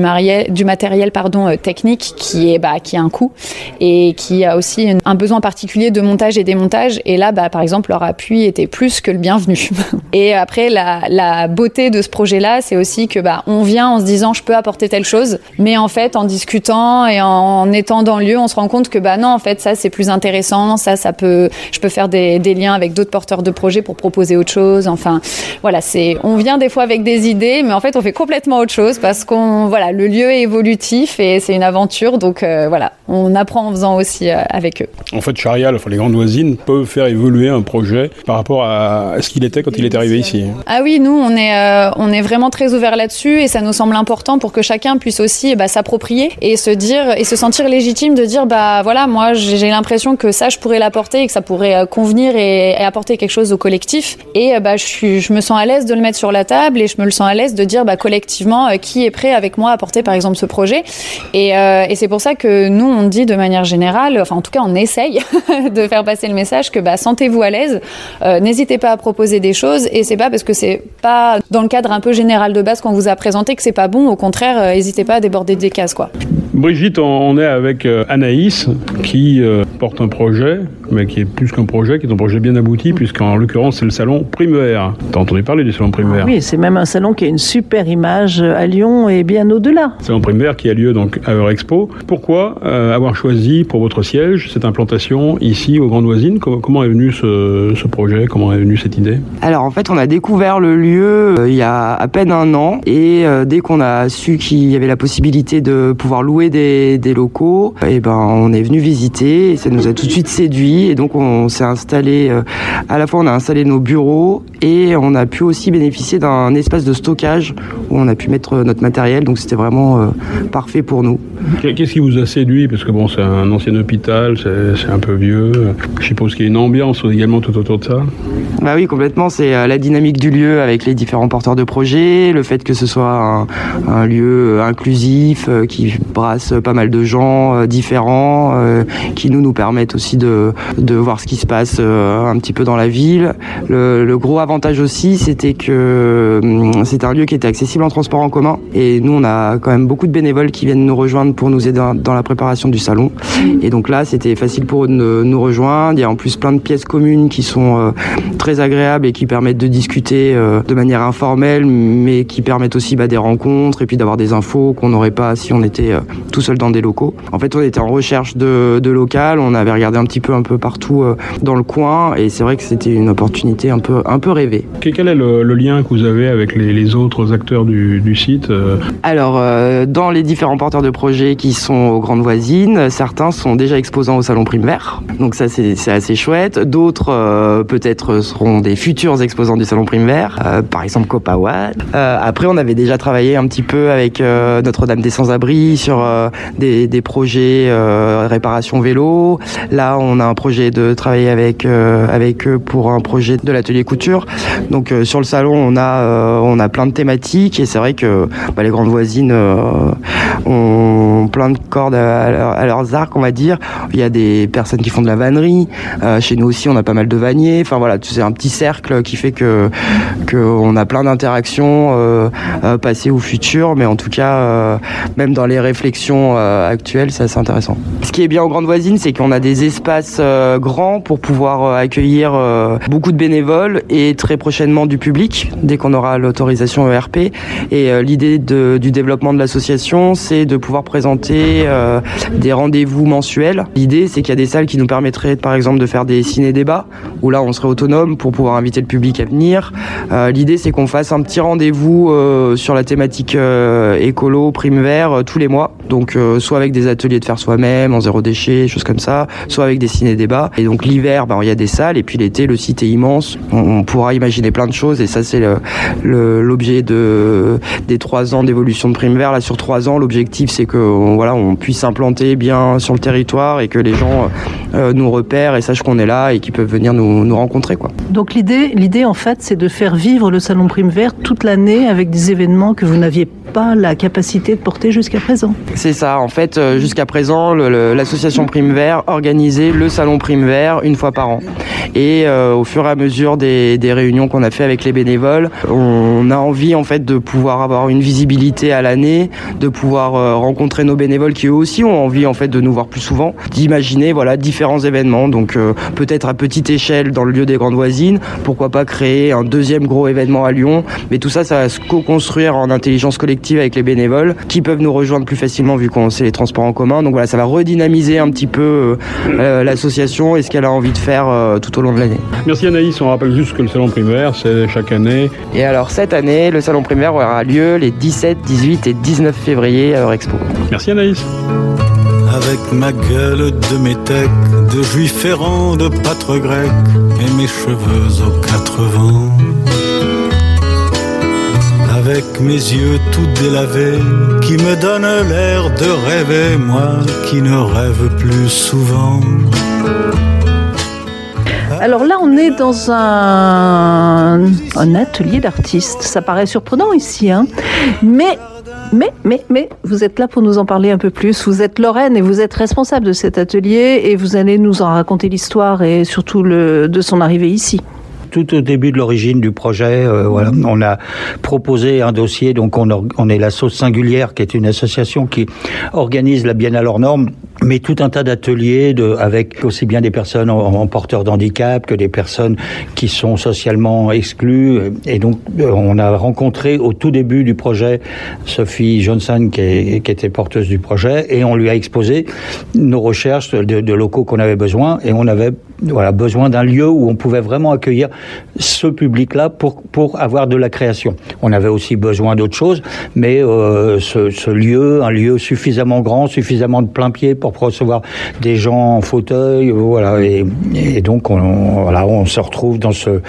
du matériel pardon, technique qui est bah, qui a un coût et qui a aussi un besoin particulier de montage et démontage. Et là, bah, par exemple, leur appui était plus que le bienvenu. et après, la, beauté de ce projet-là, c'est aussi que bah, on vient en se disant je peux apporter telle chose, mais en fait, en discutant et en étant dans le lieu, on se rend compte que bah non, en fait, ça c'est plus intéressant, ça, ça peut, je peux faire des, liens avec d'autres porteurs de projets pour proposer autre chose. Enfin, voilà, c'est, on vient des fois avec des idées, mais en fait, on fait complètement autre chose parce qu'on, voilà, le lieu est évolutif et c'est une aventure, donc euh, voilà, on apprend en faisant aussi euh, avec eux. En fait, Charial, enfin, les grandes voisines peuvent faire évoluer un projet par rapport à ce qu'il était quand il est arrivé ici. Ah oui, nous, on est, euh, on est vraiment très ouvert là-dessus et ça nous semble important pour que chacun puisse aussi bah, s'approprier et se dire et se sentir légitime de dire bah voilà, moi j'ai l'impression que ça je pourrais l'apporter et que ça pourrait euh, convenir et, apporter quelque chose au collectif et euh, bah je me sens à l'aise de le mettre sur la table et je me le sens à l'aise de dire bah collectivement qui est prêt avec moi à porter par exemple ce projet et, et c'est pour ça que nous on dit de manière générale, enfin en tout cas on essaye de faire passer le message que bah, sentez-vous à l'aise, euh, n'hésitez pas à proposer des choses et c'est pas parce que c'est pas dans le cadre un peu général de base qu'on vous a présenté que c'est pas bon, au contraire, euh, n'hésitez pas à déborder des cases quoi. Brigitte, on est avec euh, Anaïs qui porte un projet, mais qui est plus qu'un projet, qui est un projet bien abouti, puisqu'en l'occurrence c'est le salon Primaire. T'as entendu parler du salon Primaire? Oui, c'est même un salon qui a une super image à Lyon et bien au-delà. Salon Primaire qui a lieu donc à Eurexpo. Pourquoi avoir choisi pour votre siège cette implantation ici aux Grandes Voisines Comment est venu ce, ce, projet? Comment est venue cette idée? Alors en fait, on a découvert le lieu euh, il y a à peine un an et euh, dès qu'on a su qu'il y avait la possibilité de pouvoir louer des, des locaux, et eh ben on est venu visiter et ça nous a tout de suite séduit et donc on s'est installé. Euh, à la fois, on a installé nos bureaux et on a pu aussi bénéficier d'un espace de stockage où on a pu mettre notre matériel. Donc c'était vraiment parfait pour nous. Qu'est-ce qui vous a séduit? Parce que bon, c'est un ancien hôpital, c'est un peu vieux. Je suppose qu'il y a une ambiance également tout autour de ça. Bah oui, complètement. C'est euh, la dynamique du lieu avec les différents porteurs de projets, le fait que ce soit un, lieu inclusif euh, qui embrasse pas mal de gens euh, différents euh, qui nous nous permettent aussi de, de voir ce qui se passe euh, un petit peu dans la ville. Le, le gros avantage aussi, c'était que hum, c'est un lieu qui était accessible en transport en commun et nous on a quand même beaucoup de bénévoles qui viennent nous rejoindre pour nous aider dans la préparation du salon. Et donc là, c'était facile pour de nous- rejoindre. Il y a en plus plein de pièces communes qui sont euh, très agréables et qui permettent de discuter euh, de manière informelle, mais qui permettent aussi bah, des rencontres et puis d'avoir des infos qu'on n'aurait pas si on était euh, tout seul dans des locaux. En fait, on était en recherche de, de local, on avait regardé un petit peu un peu partout dans le coin et c'est vrai que c'était une opportunité un peu un peu rêvée. Quel est le, le lien que vous avez avec les, les autres acteurs du, du site Alors, euh, dans les différents porteurs de projets qui sont aux grandes voisines, certains sont déjà exposants au Salon Donc ça, c'est assez chouette. D'autres, euh, peut-être, seront des futurs exposants du Salon Prime Vert. Euh, par exemple, Copawan. Euh, après, on avait déjà travaillé un petit peu avec euh, Notre-Dame des Sans-Abri sur euh, des, projets réparation vélo. Là, on a un projet de travailler avec, avec eux pour un projet de l'atelier couture. Donc, sur le salon, on a, on a plein de thématiques et c'est vrai que bah, les grandes voisines ont plein de cordes à, à leurs arcs, on va dire. Il y a des personnes qui font de la vannerie. Euh, chez nous aussi, on a pas mal de vanniers. Enfin voilà, c'est un petit cercle qui fait que qu'on a plein d'interactions euh, euh, passées ou futures, mais en tout cas, même dans les réflexions actuelles, c'est assez intéressant. Ce qui est bien aux grandes voisines, c'est qu'on a des espaces grands pour pouvoir accueillir beaucoup de bénévoles et très prochainement du public dès qu'on aura l'autorisation ERP. Et l'idée du développement de l'association, c'est de pouvoir présenter des rendez-vous mensuels. L'idée, c'est qu'il y a des salles qui nous permettraient, par exemple, de faire des ciné-débats, où là, on serait autonome pour pouvoir inviter le public à venir. Euh, L'idée, c'est qu'on fasse un petit rendez-vous euh, sur la thématique euh, écolo, prime vert, tous les mois. Donc, soit avec des ateliers de faire soi-même, en zéro déchet, choses comme ça, soit avec des ciné-débats. Et donc, l'hiver, ben, il y a des salles, et puis l'été, le site est immense. On, pourra imaginer plein de choses, et ça, c'est l'objet de, des trois ans d'évolution de prime vert. Là, sur trois ans, l'objectif, c'est que on- voilà, on puisse s'implanter bien sur le territoire et que les gens nous repèrent et sachent qu'on est là et qu'ils peuvent venir nous, nous rencontrer. Quoi. Donc l'idée, l'idée en fait, c'est de faire vivre le Salon Prime Vert toute l'année avec des événements que vous n'aviez pas la capacité de porter jusqu'à présent. C'est ça. En fait, euh, jusqu'à présent, l'association Prime Vert organisait le salon Prime Vert une fois par an. Et euh, au fur et à mesure des, des réunions qu'on a fait avec les bénévoles, on a envie en fait de pouvoir avoir une visibilité à l'année, de pouvoir euh, rencontrer nos bénévoles qui eux aussi ont envie en fait de nous voir plus souvent, d'imaginer voilà différents événements. Donc euh, peut-être à petite échelle dans le lieu des grandes voisines, pourquoi pas créer un deuxième gros événement à Lyon. Mais tout ça, ça va se co-construire en intelligence collective avec les bénévoles qui peuvent nous rejoindre plus facilement vu qu'on sait les transports en commun. Donc voilà, ça va redynamiser un petit peu euh, euh, l'association et ce qu'elle a envie de faire euh, tout au long de l'année. Merci Anaïs, on rappelle juste que le salon primaire, c'est chaque année. Et alors cette année, le salon primaire aura lieu les 17, 18 et 19 février à Eurexpo. Merci Anaïs. Avec ma gueule de métèque, de juif errant, de pâtre grec, et mes cheveux aux quatre vents. Avec mes yeux tout délavés, qui me donnent l'air de rêver, moi qui ne rêve plus souvent. Alors là, on est dans un, un atelier d'artistes. Ça paraît surprenant ici, hein mais mais, mais, mais, vous êtes là pour nous en parler un peu plus. Vous êtes Lorraine et vous êtes responsable de cet atelier et vous allez nous en raconter l'histoire et surtout de son arrivée ici tout au début de l'origine du projet, euh, voilà, on a proposé un dossier. Donc, on, or- on est la Sauce Singulière, qui est une association qui organise la Biennale hors norme, mais tout un tas d'ateliers de, avec aussi bien des personnes en, en porteurs d'handicap que des personnes qui sont socialement exclues. Et donc, euh, on a rencontré au tout début du projet Sophie Johnson, qui, est- qui était porteuse du projet, et on lui a exposé nos recherches de, de locaux qu'on avait besoin, et on avait voilà, besoin d'un lieu où on pouvait vraiment accueillir ce public-là pour, pour avoir de la création. On avait aussi besoin d'autre chose, mais euh, ce, ce lieu, un lieu suffisamment grand, suffisamment de plein pied pour recevoir des gens en fauteuil, voilà. Et, et donc, on, voilà, on se retrouve dans ce,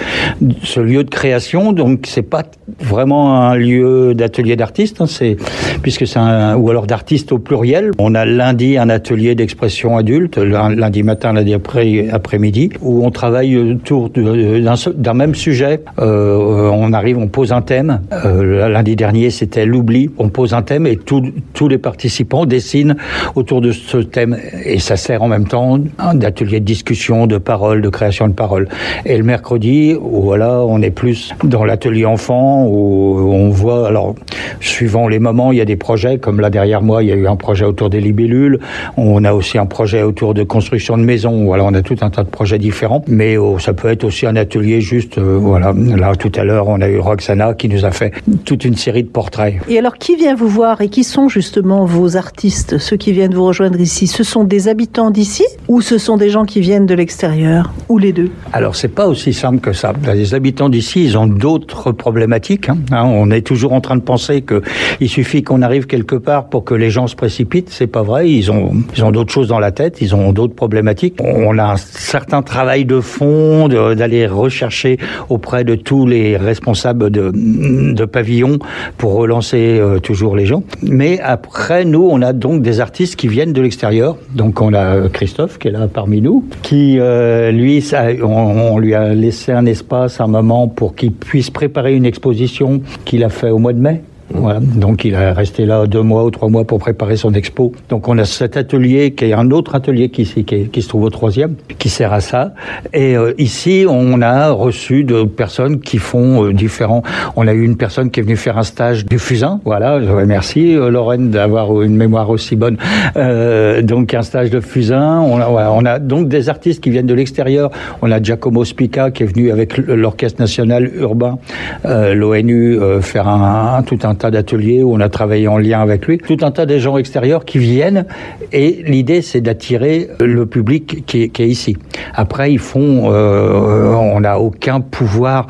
ce lieu de création. Donc, c'est pas vraiment un lieu d'atelier d'artistes, hein, c'est puisque c'est un ou alors d'artistes au pluriel. On a lundi un atelier d'expression adulte, lundi matin, lundi après, après-midi où on travaille autour de- d'un même sujet. Euh, on arrive, on pose un thème. Euh, lundi dernier, c'était l'oubli. On pose un thème et tous- tous les participants dessinent autour de ce thème. Et ça sert en même temps d'atelier de discussion, de parole, de création de parole. Et le mercredi, voilà, on est plus dans l'atelier enfant où on voit, alors, suivant les moments, il y a des projets, comme là derrière moi, il y a eu un projet autour des libellules. On a aussi un projet autour de construction de maisons. Voilà, on a tout un tas de projets différents. Mais oh, ça peut être aussi un atelier juste, euh, voilà. Là, tout à l'heure, on a eu Roxana qui nous a fait toute une série de portraits. Et alors, qui vient vous voir et qui sont justement vos artistes, ceux qui viennent vous rejoindre ici? Ce sont des habitants d'ici ou ce sont des gens qui viennent de l'extérieur Ou les deux? Alors, c'est pas aussi simple que ça. Les habitants d'ici, ils ont d'autres problématiques. hein. Hein, on est toujours en train de penser que il suffit qu'on arrive quelque part pour que les gens se précipitent. C'est pas vrai. Ils ont, ils ont d'autres choses dans la tête. Ils ont d'autres problématiques. On a un certain travail de fond d'aller rechercher auprès de tous les responsables de, de pavillons pour relancer euh, toujours les gens. Mais après, nous, on a donc des artistes qui viennent de l'extérieur. Donc, on a Christophe qui est là parmi nous, qui euh, lui, on, on lui a laissé un espace, un moment pour qu'il puisse préparer une exposition qu'il a fait au mois de mai. Donc il est resté là deux mois ou trois mois pour préparer son expo. Donc on a cet atelier qui est un autre atelier qui, se trouve au troisième, qui sert à ça. Et euh, ici on a reçu de personnes qui font euh, différents. On a eu une personne qui est venue faire un stage du fusain. Voilà, je remercie euh, Lorraine d'avoir une mémoire aussi bonne. Donc un stage de fusain. On a, donc des artistes qui viennent de l'extérieur. On a Giacomo Spica qui est venu avec l'orchestre national urbain, l'ONU, faire un- tout un tas d'ateliers où on a travaillé en lien avec lui. Tout un tas de gens extérieurs qui viennent et l'idée c'est d'attirer le public qui est, ici. Après ils font, euh, on n'a aucun pouvoir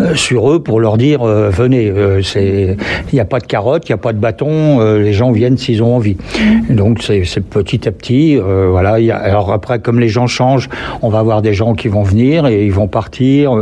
euh, sur eux pour leur dire euh, venez. Euh, il n'y a pas de carotte, il n'y a pas de bâton. euh, les gens viennent s'ils ont envie. Donc c'est, petit à petit. voilà. alors après comme les gens changent, on va avoir des gens qui vont venir et ils vont partir.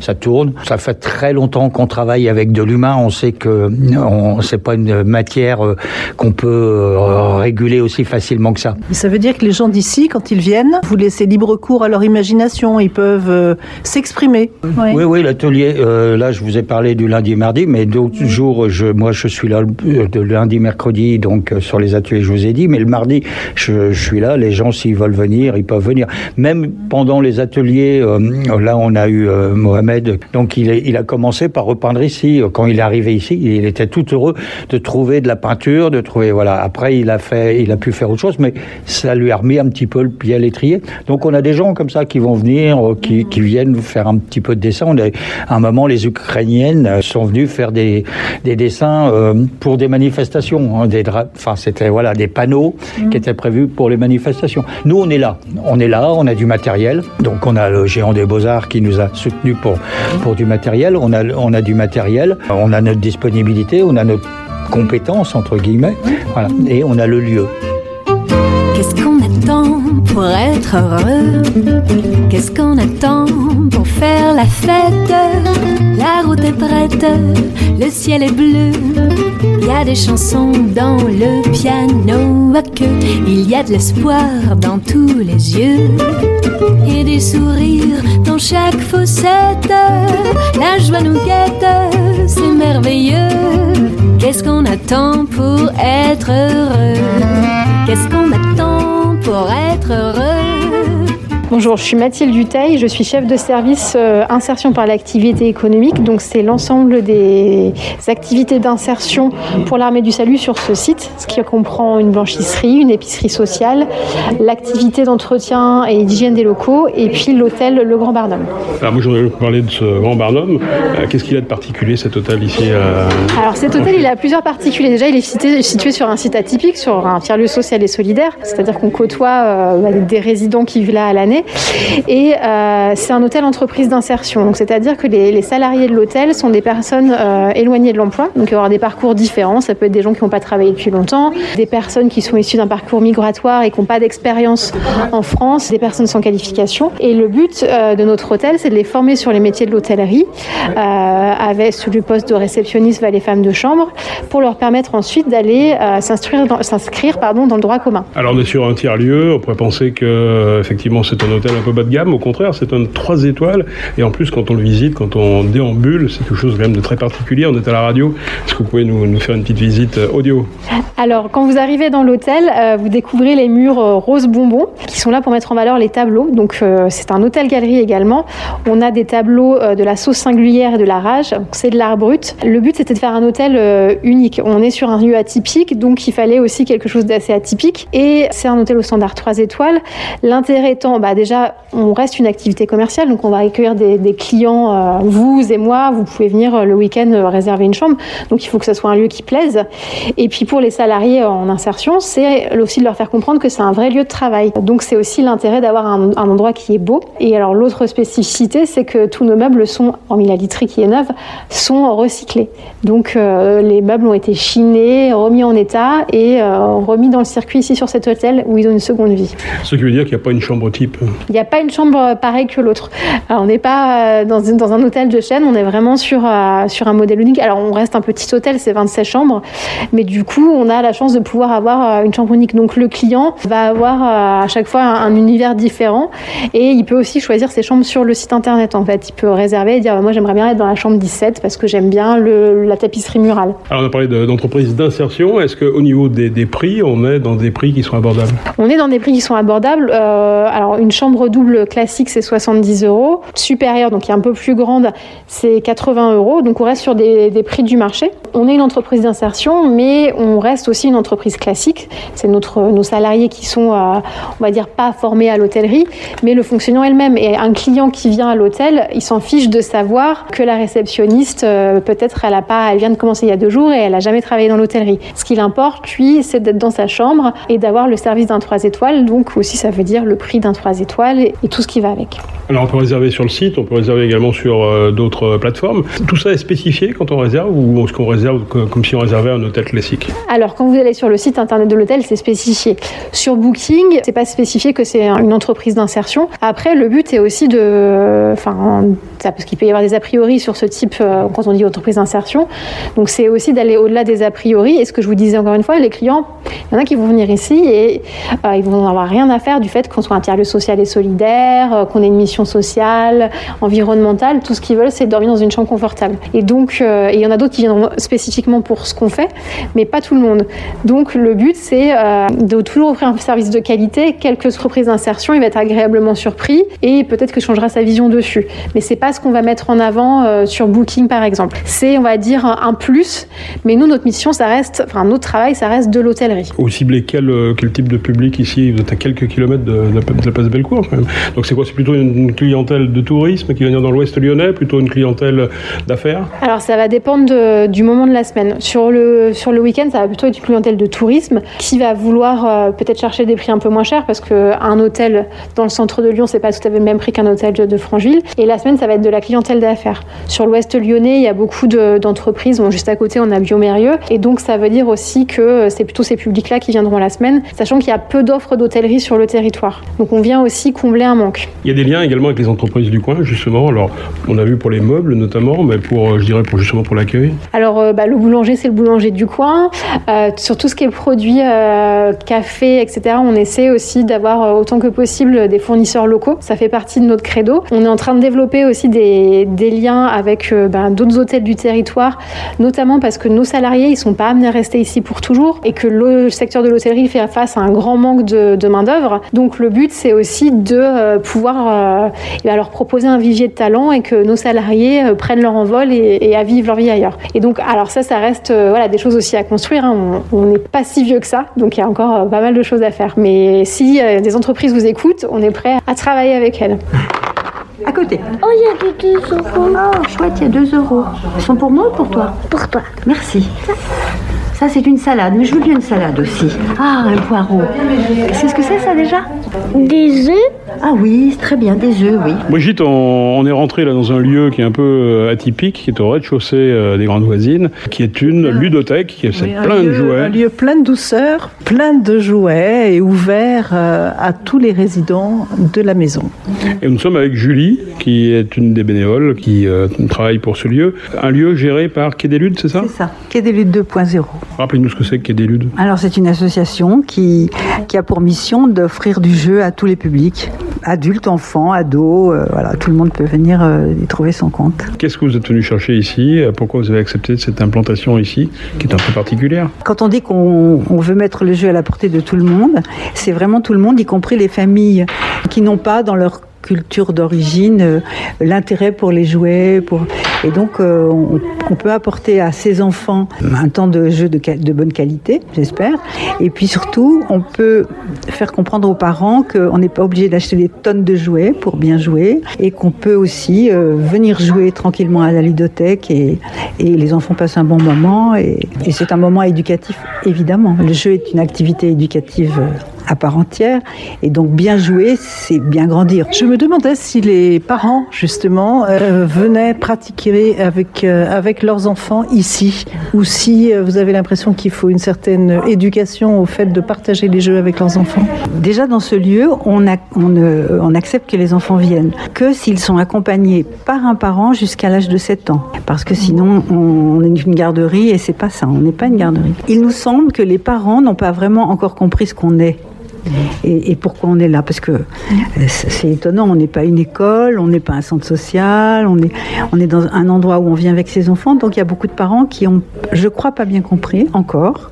Ça tourne. Ça fait très longtemps qu'on travaille avec de l'humain. On sait que on, c'est pas une matière euh, qu'on peut euh, réguler aussi facilement que ça. Ça veut dire que les gens d'ici, quand ils viennent, vous laissez libre cours à leur imagination, ils peuvent euh, s'exprimer. Oui, oui, l'atelier, euh, là, je vous ai parlé du lundi et mardi, mais d'autres jours, je, moi, je suis là de lundi, mercredi, donc sur les ateliers, je vous ai dit, mais le mardi, je, je suis là, les gens, s'ils veulent venir, ils peuvent venir. Même pendant les ateliers, euh, là, on a eu euh, Mohamed, donc il, est- il a commencé par repeindre ici. Quand il est arrivé ici, il était tout heureux de trouver de la peinture, de trouver, voilà. Après, il a fait, il a pu faire autre chose, mais ça lui a remis un petit peu le pied à l'étrier. Donc, on a des gens comme ça qui vont venir, euh, qui, qui viennent faire un petit peu de dessin. On a, à un moment, les Ukrainiennes euh, sont venues faire des, des dessins euh, pour des manifestations, hein, des enfin, c'était voilà des panneaux qui étaient prévus pour les manifestations. Nous, on est là, on est là, on a du matériel. Donc, on a le géant des beaux arts qui nous a soutenus pour pour du matériel. On a on a du matériel, on a notre disponibilité, on a notre compétence entre guillemets, voilà, et on a le lieu. Pour être heureux Qu'est-ce qu'on attend pour faire la fête? La route est prête, le ciel est bleu. Il y a des chansons dans le piano à queue. Il y a de l'espoir dans tous les yeux. Et des sourires dans chaque fossette. La joie nous guette, c'est merveilleux. Qu'est-ce qu'on attend pour être heureux? Qu'est-ce qu'on attend pour être heureux Bonjour, je suis Mathilde Duteil, je suis chef de service euh, insertion par l'activité économique. Donc c'est l'ensemble des activités d'insertion pour l'armée du salut sur ce site, ce qui comprend une blanchisserie, une épicerie sociale, l'activité d'entretien et d'hygiène des locaux et puis l'hôtel Le Grand Barnum. Alors moi je voudrais vous parler de ce grand Barnum. Euh, Qu'est-ce qu'il a de particulier cet hôtel ici euh, Alors cet hôtel, il a plusieurs particulés. Déjà, il est situé, situé sur un site atypique, sur un tiers-lieu social et solidaire, c'est-à-dire qu'on côtoie bah, des résidents qui vivent là à l'année. Et euh, c'est un hôtel entreprise d'insertion, c'est-à-dire que les, salariés de l'hôtel sont des personnes euh, éloignées de l'emploi, donc il y avoir des parcours différents. Ça peut être des gens qui n'ont pas travaillé depuis longtemps, des personnes qui sont issues d'un parcours migratoire et qui n'ont pas d'expérience en France, des personnes sans qualification. Et le but euh, de notre hôtel, c'est de les former sur les métiers de l'hôtellerie, avec sous le poste de réceptionniste va les femmes de chambre, pour leur permettre ensuite d'aller s'inscrire dans, dans le droit commun. Alors on est sur un tiers-lieu, on pourrait penser que effectivement c'est un hôtel un peu bas de gamme. Au contraire, c'est un 3 étoiles. Et en plus, quand on le visite, quand on déambule, c'est quelque chose quand même de très particulier. On est à la radio. Est-ce que vous pouvez nous, nous faire une petite visite euh, audio? Alors, quand vous arrivez dans l'hôtel, euh, vous découvrez les murs euh, rose bonbon qui sont là pour mettre en valeur les tableaux. Donc, euh, c'est un hôtel-galerie également. On a des tableaux euh, de la sauce singulière et de la rage. C'est de l'art brut. Le but, c'était de faire un hôtel unique. On est sur un lieu atypique, donc il fallait aussi quelque chose d'assez atypique. Et c'est un hôtel au standard 3 étoiles. L'intérêt étant, bah, déjà, on reste une activité commerciale, donc on va accueillir des, clients, euh, vous et moi, vous pouvez venir euh, le week-end euh, réserver une chambre. Donc il faut que ce soit un lieu qui plaise. Et puis pour les salariés en insertion, c'est aussi de leur faire comprendre que c'est un vrai lieu de travail. Donc c'est aussi l'intérêt d'avoir un, endroit qui est beau. Et alors l'autre spécificité, c'est que tous nos meubles sont, hormis la literie qui est neuve, sont recyclés. Donc les meubles ont été chinés, remis en état et remis dans le circuit ici sur cet hôtel où ils ont une seconde vie. Ce qui veut dire qu'il n'y a pas une chambre type. Il n'y a pas une chambre pareille que l'autre. Alors, on n'est pas euh, dans, une- dans un hôtel de chaîne, on est vraiment sur, euh, sur un modèle unique. Alors on reste un petit hôtel, c'est 27 chambres, mais du coup on a la chance de pouvoir avoir euh, une chambre unique. Donc le client va avoir euh, à chaque fois un, un univers différent et il peut aussi choisir ses chambres sur le site internet en fait. Il peut réserver et dire moi j'aimerais bien être dans la chambre 17 parce que j'aime bien le- la tapisserie murale. Alors, on a parlé de- d'entreprise d'insertion. Est-ce qu'au niveau des, des prix, on est dans des prix qui sont abordables? On est dans des prix qui sont abordables. Euh, alors, une chambre double classique, c'est 70 euros. Supérieure, donc qui est un peu plus grande, c'est 80 euros. Donc, on reste sur des, prix du marché. On est une entreprise d'insertion, mais on reste aussi une entreprise classique. C'est notre, nos salariés qui sont, euh, on va dire, pas formés à l'hôtellerie, mais le fonctionnement est le même. Et un client qui vient à l'hôtel, il s'en fiche de savoir que la réceptionniste, euh, peut-être, elle elle vient de commencer il y a deux jours et elle a jamais travaillé dans l'hôtellerie. Ce qu'il importe, lui, c'est d'être dans sa chambre et d'avoir le service d'un 3 étoiles. Donc aussi, ça veut dire le prix d'un 3 étoiles et, et tout ce qui va avec. Alors, on peut réserver sur le site, on peut réserver également sur euh, d'autres euh, plateformes. Tout ça est spécifié quand on réserve ou est-ce qu'on réserve co- comme si on réservait un hôtel classique? Alors, quand vous allez sur le site internet de l'hôtel, c'est spécifié. Sur Booking, c'est pas spécifié que c'est une entreprise d'insertion. Après, le but est aussi de, enfin, ça, parce qu'il peut y avoir des a priori sur ce type euh, quand on dit entreprise d'insertion. Donc, c'est aussi d'aller au-delà des a priori. Et ce que je vous disais encore une fois, les clients, il y en a qui vont venir ici et euh, ils vont avoir rien à faire du fait qu'on soit un tiers-lieu social et solidaire, euh, qu'on ait une mission sociale, environnementale. Tout ce qu'ils veulent, c'est dormir dans une chambre confortable. Et donc, euh, il y en a d'autres qui viendront spécifiquement pour ce qu'on fait, mais pas tout le monde. Donc, le but, c'est de toujours offrir un service de qualité. Quelques entreprises d'insertion, il va être agréablement surpris et peut-être que changera sa vision dessus. Mais c'est pas ce qu'on va mettre en avant sur Booking, par exemple. C'est, on va dire, un, un plus. Mais nous, notre mission, ça reste, enfin, notre travail, ça reste de l'hôtellerie. Vous ciblez quel, euh, quel type de public ici Vous êtes à quelques kilomètres de, de la, de la place Bellecour quand même. Donc c'est quoi C'est plutôt une, une clientèle de tourisme qui va venir dans l'ouest lyonnais, plutôt une clientèle d'affaires? Alors ça va dépendre de- du moment de la semaine. Sur le, sur le week-end, ça va plutôt être une clientèle de tourisme qui va vouloir euh, peut-être chercher des prix un peu moins chers parce qu'un hôtel dans le centre de Lyon, c'est pas tout à fait le même prix qu'un hôtel de, de Francheville. Et la semaine, ça va être de la clientèle d'affaires. Sur l'ouest lyonnais, il y a beaucoup de- d'entreprises. Bon, juste à côté, on a Biomérieux. Et donc ça veut dire aussi que euh, c'est plutôt ces publics-là qui viendront la semaine, sachant qu'il y a peu d'offres d'hôtellerie sur le territoire. Donc on vient aussi combler un manque. Il y a des liens également avec les entreprises du coin, justement. Alors, on a vu pour les meubles notamment, mais pour, euh, je dirais, pour justement pour l'accueil. Alors, euh, bah, le boulanger, c'est le boulanger du coin. Euh, sur tout ce qui est produit, euh, café, etc., on essaie aussi d'avoir autant que possible des fournisseurs locaux. Ça fait partie de notre credo. On est en train de développer aussi des, des liens avec euh, bah, d'autres hôtels du territoire, notamment parce que nos salariés, ils sont pas amenés à rester ici pour toujours et que le secteur de l'hôtellerie fait face à un grand manque de, de main-d'œuvre. Donc, le but, c'est aussi de euh, pouvoir euh, eh ben, leur proposer un vivier de talent et que nos salariés euh, prennent leur envol et, et à vivre leur vie ailleurs. Et donc, alors ça, ça reste euh, voilà, des choses aussi à construire. hein. On n'est pas si vieux que ça, donc il y a encore euh, pas mal de choses à faire. Mais si euh, des entreprises vous écoutent, on est prêt à travailler avec elles. À côté. Oh, il y a des 2 euros. Oh, chouette, il y a 2 euros. Ils sont pour moi ou pour toi Pour toi. Merci. Ça, c'est une salade, mais je veux bien une salade aussi. Ah, un poireau. C'est ce que c'est, ça, déjà Des œufs Ah oui, très bien, des œufs, oui. Brigitte, on, on est rentré là dans un lieu qui est un peu euh, atypique, qui est au rez-de-chaussée euh, des Grandes Voisines, qui est une ludothèque, qui Oui, un plein de jouets. Un lieu plein de douceur, plein de jouets et ouvert euh, à tous les résidents de la maison. Et nous sommes avec Julie, qui est une des bénévoles qui euh, travaille pour ce lieu. Un lieu géré par Quai des Ludes, c'est ça? C'est ça, Quai des Luttes 2.0. Rappelez-nous ce que c'est qu'Edelude. Alors c'est une association qui, qui a pour mission d'offrir du jeu à tous les publics, adultes, enfants, ados, euh, voilà, tout le monde peut venir euh, y trouver son compte. Qu'est-ce que vous êtes venu chercher ici? Pourquoi vous avez accepté cette implantation ici, qui est un peu particulière? Quand on dit qu'on on veut mettre le jeu à la portée de tout le monde, c'est vraiment tout le monde, y compris les familles qui n'ont pas dans leur culture d'origine, euh, l'intérêt pour les jouets. Pour... Et donc, euh, on, peut apporter à ces enfants un temps de jeu de, bonne qualité, j'espère. Et puis surtout, on peut faire comprendre aux parents qu'on n'est pas obligé d'acheter des tonnes de jouets pour bien jouer et qu'on peut aussi euh, venir jouer tranquillement à la ludothèque et, et les enfants passent un bon moment. Et c'est un moment éducatif, évidemment. Le jeu est une activité éducative. À part entière. Et donc bien jouer, c'est bien grandir. Je me demandais si les parents, justement, euh, venaient pratiquer avec, euh, avec leurs enfants ici, ou si euh, vous avez l'impression qu'il faut une certaine éducation au fait de partager les jeux avec leurs enfants. Déjà dans ce lieu, on, a- on, on accepte que les enfants viennent, que s'ils sont accompagnés par un parent jusqu'à l'âge de 7 ans. Parce que sinon, on, on est une garderie et c'est pas ça, on n'est pas une garderie. Il nous semble que les parents n'ont pas vraiment encore compris ce qu'on est. Et, et pourquoi on est là? Parce que euh, c'est étonnant, on n'est pas une école, on n'est pas un centre social, on est, on est dans un endroit où on vient avec ses enfants, donc il y a beaucoup de parents qui ont, je crois, pas bien compris encore.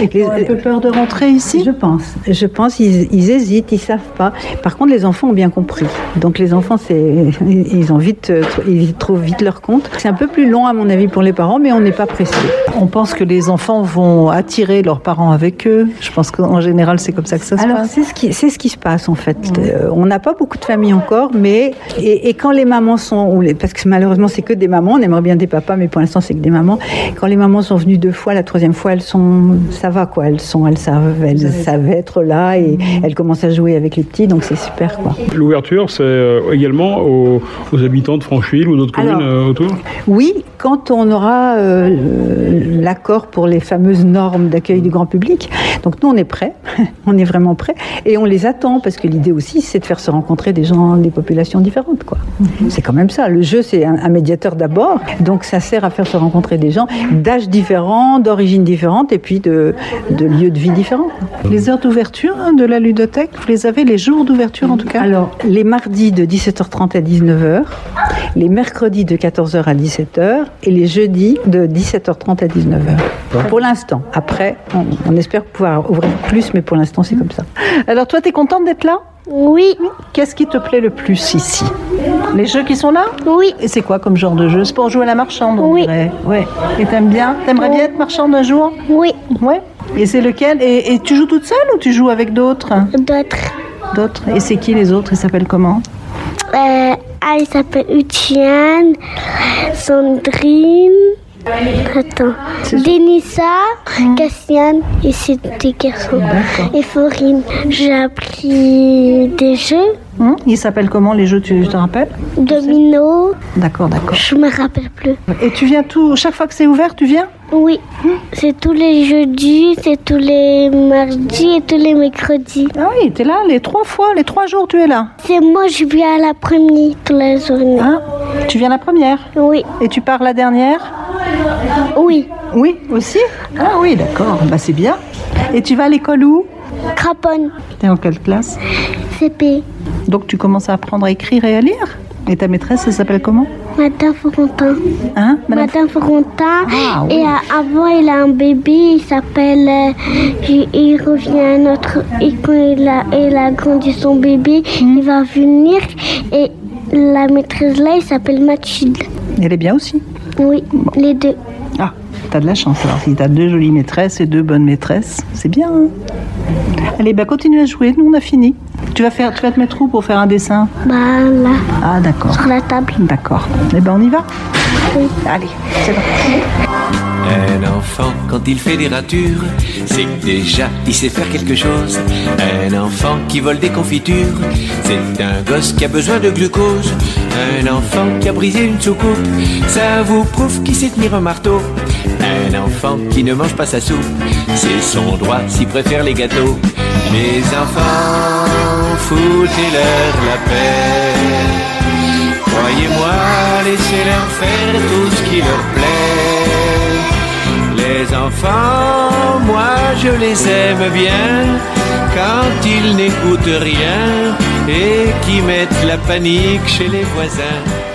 Et qui ont un peu peur de rentrer ici? Je pense. Je pense, ils, ils hésitent, ils savent pas. Par contre, les enfants ont bien compris. Donc les enfants, c'est, ils ont vite, ils trouvent vite leur compte. C'est un peu plus long à mon avis pour les parents, mais on n'est pas pressé. On pense que les enfants vont attirer leurs parents avec eux. Je pense qu'en général, c'est comme ça que ça se Alors c'est ce qui, c'est ce qui se passe en fait. Euh, on n'a pas beaucoup de familles encore, mais et, et quand les mamans sont, ou les- parce que malheureusement c'est que des mamans, on aimerait bien des papas, mais pour l'instant c'est que des mamans. Quand les mamans sont venues deux fois, la troisième fois elles sont, ça va quoi, elles sont, elles savent, elles savent être là et elles commencent à jouer avec les petits, donc c'est super quoi. L'ouverture, c'est euh, également aux, aux habitants de Francheville ou d'autres communes Alors, euh, autour? Oui, quand on aura euh, l'accord pour les fameuses normes d'accueil du grand public. Donc nous, on est prêts, on est vraiment et on les attend parce que l'idée aussi, c'est de faire se rencontrer des gens, des populations différentes, quoi. C'est quand même ça. Le jeu, c'est un, un médiateur d'abord, donc ça sert à faire se rencontrer des gens d'âges différents, d'origines différentes, et puis de, de lieux de vie différents. Les heures d'ouverture hein, de la ludothèque, vous les avez les jours d'ouverture en tout cas? Alors, les mardis de 17h30 à 19h, les mercredis de 14h à 17h et les jeudis de 17h30 à 19h. Pour l'instant. Après, on, on espère pouvoir ouvrir plus, mais pour l'instant, c'est comme ça. Alors toi, t'es contente d'être là? Oui. Qu'est-ce qui te plaît le plus ici? Les jeux qui sont là? Oui. Et c'est quoi comme genre de jeu? C'est pour jouer à la marchande, on Oui. dirait. Ouais. Et t'aimes bien? T'aimerais bien être marchande un jour? Oui. Ouais. Et c'est lequel? Et, et tu joues toute seule ou tu joues avec d'autres? D'autres. D'autres. Et c'est qui les autres? Ils s'appellent comment? Euh, ah, il s'appelle Utiane, Sandrine. Attends. Denissa, Cassiane et c'est des garçons. Et Florine. J'ai appris des jeux. Hum, Ils s'appellent comment les jeux Tu te rappelles? Domino. D'accord, d'accord. Je me rappelle plus. Et tu viens tout chaque fois que c'est ouvert, tu viens? Oui. C'est tous les jeudis, c'est tous les mardis et tous les mercredis. Ah oui, t'es là les trois fois, les trois jours tu es là. C'est moi, je viens à la première toute la journée. Hein? Tu viens la première? Oui. Et tu pars la dernière? Oui. Oui, aussi Ah oui, d'accord. Bah c'est bien. Et tu vas à l'école où? Craponne. T'es en quelle classe? CP. Donc tu commences à apprendre à écrire et à lire? Et ta maîtresse, elle s'appelle comment? Madame Forontin. Hein? Madame Forontin. Ah, oui. Et euh, avant, il a un bébé, il s'appelle. euh, il, il revient à notre. Et quand il a, il a grandi son bébé, Hmm. il va venir. Et la maîtresse là, il s'appelle Mathilde. Elle est bien aussi. Oui, les deux. Ah, t'as de la chance alors. Si t'as deux jolies maîtresses et deux bonnes maîtresses, c'est bien. hein Allez, bah continue à jouer. Nous, on a fini. Tu vas, faire, tu vas te mettre où pour faire un dessin Bah là, Ah, d'accord. sur la table. D'accord. Eh ben, on y va Allez, c'est parti. Un enfant, quand il fait des ratures, c'est que déjà il sait faire quelque chose. Un enfant qui vole des confitures, c'est un gosse qui a besoin de glucose. Un enfant qui a brisé une soucoupe, ça vous prouve qu'il sait tenir un marteau. Un enfant qui ne mange pas sa soupe, c'est son droit s'il préfère les gâteaux. Les enfants, foutez-leur la paix. Croyez-moi, laissez-leur faire tout ce qui leur plaît. Les enfants, moi je les aime bien quand ils n'écoutent rien et qui mettent la panique chez les voisins.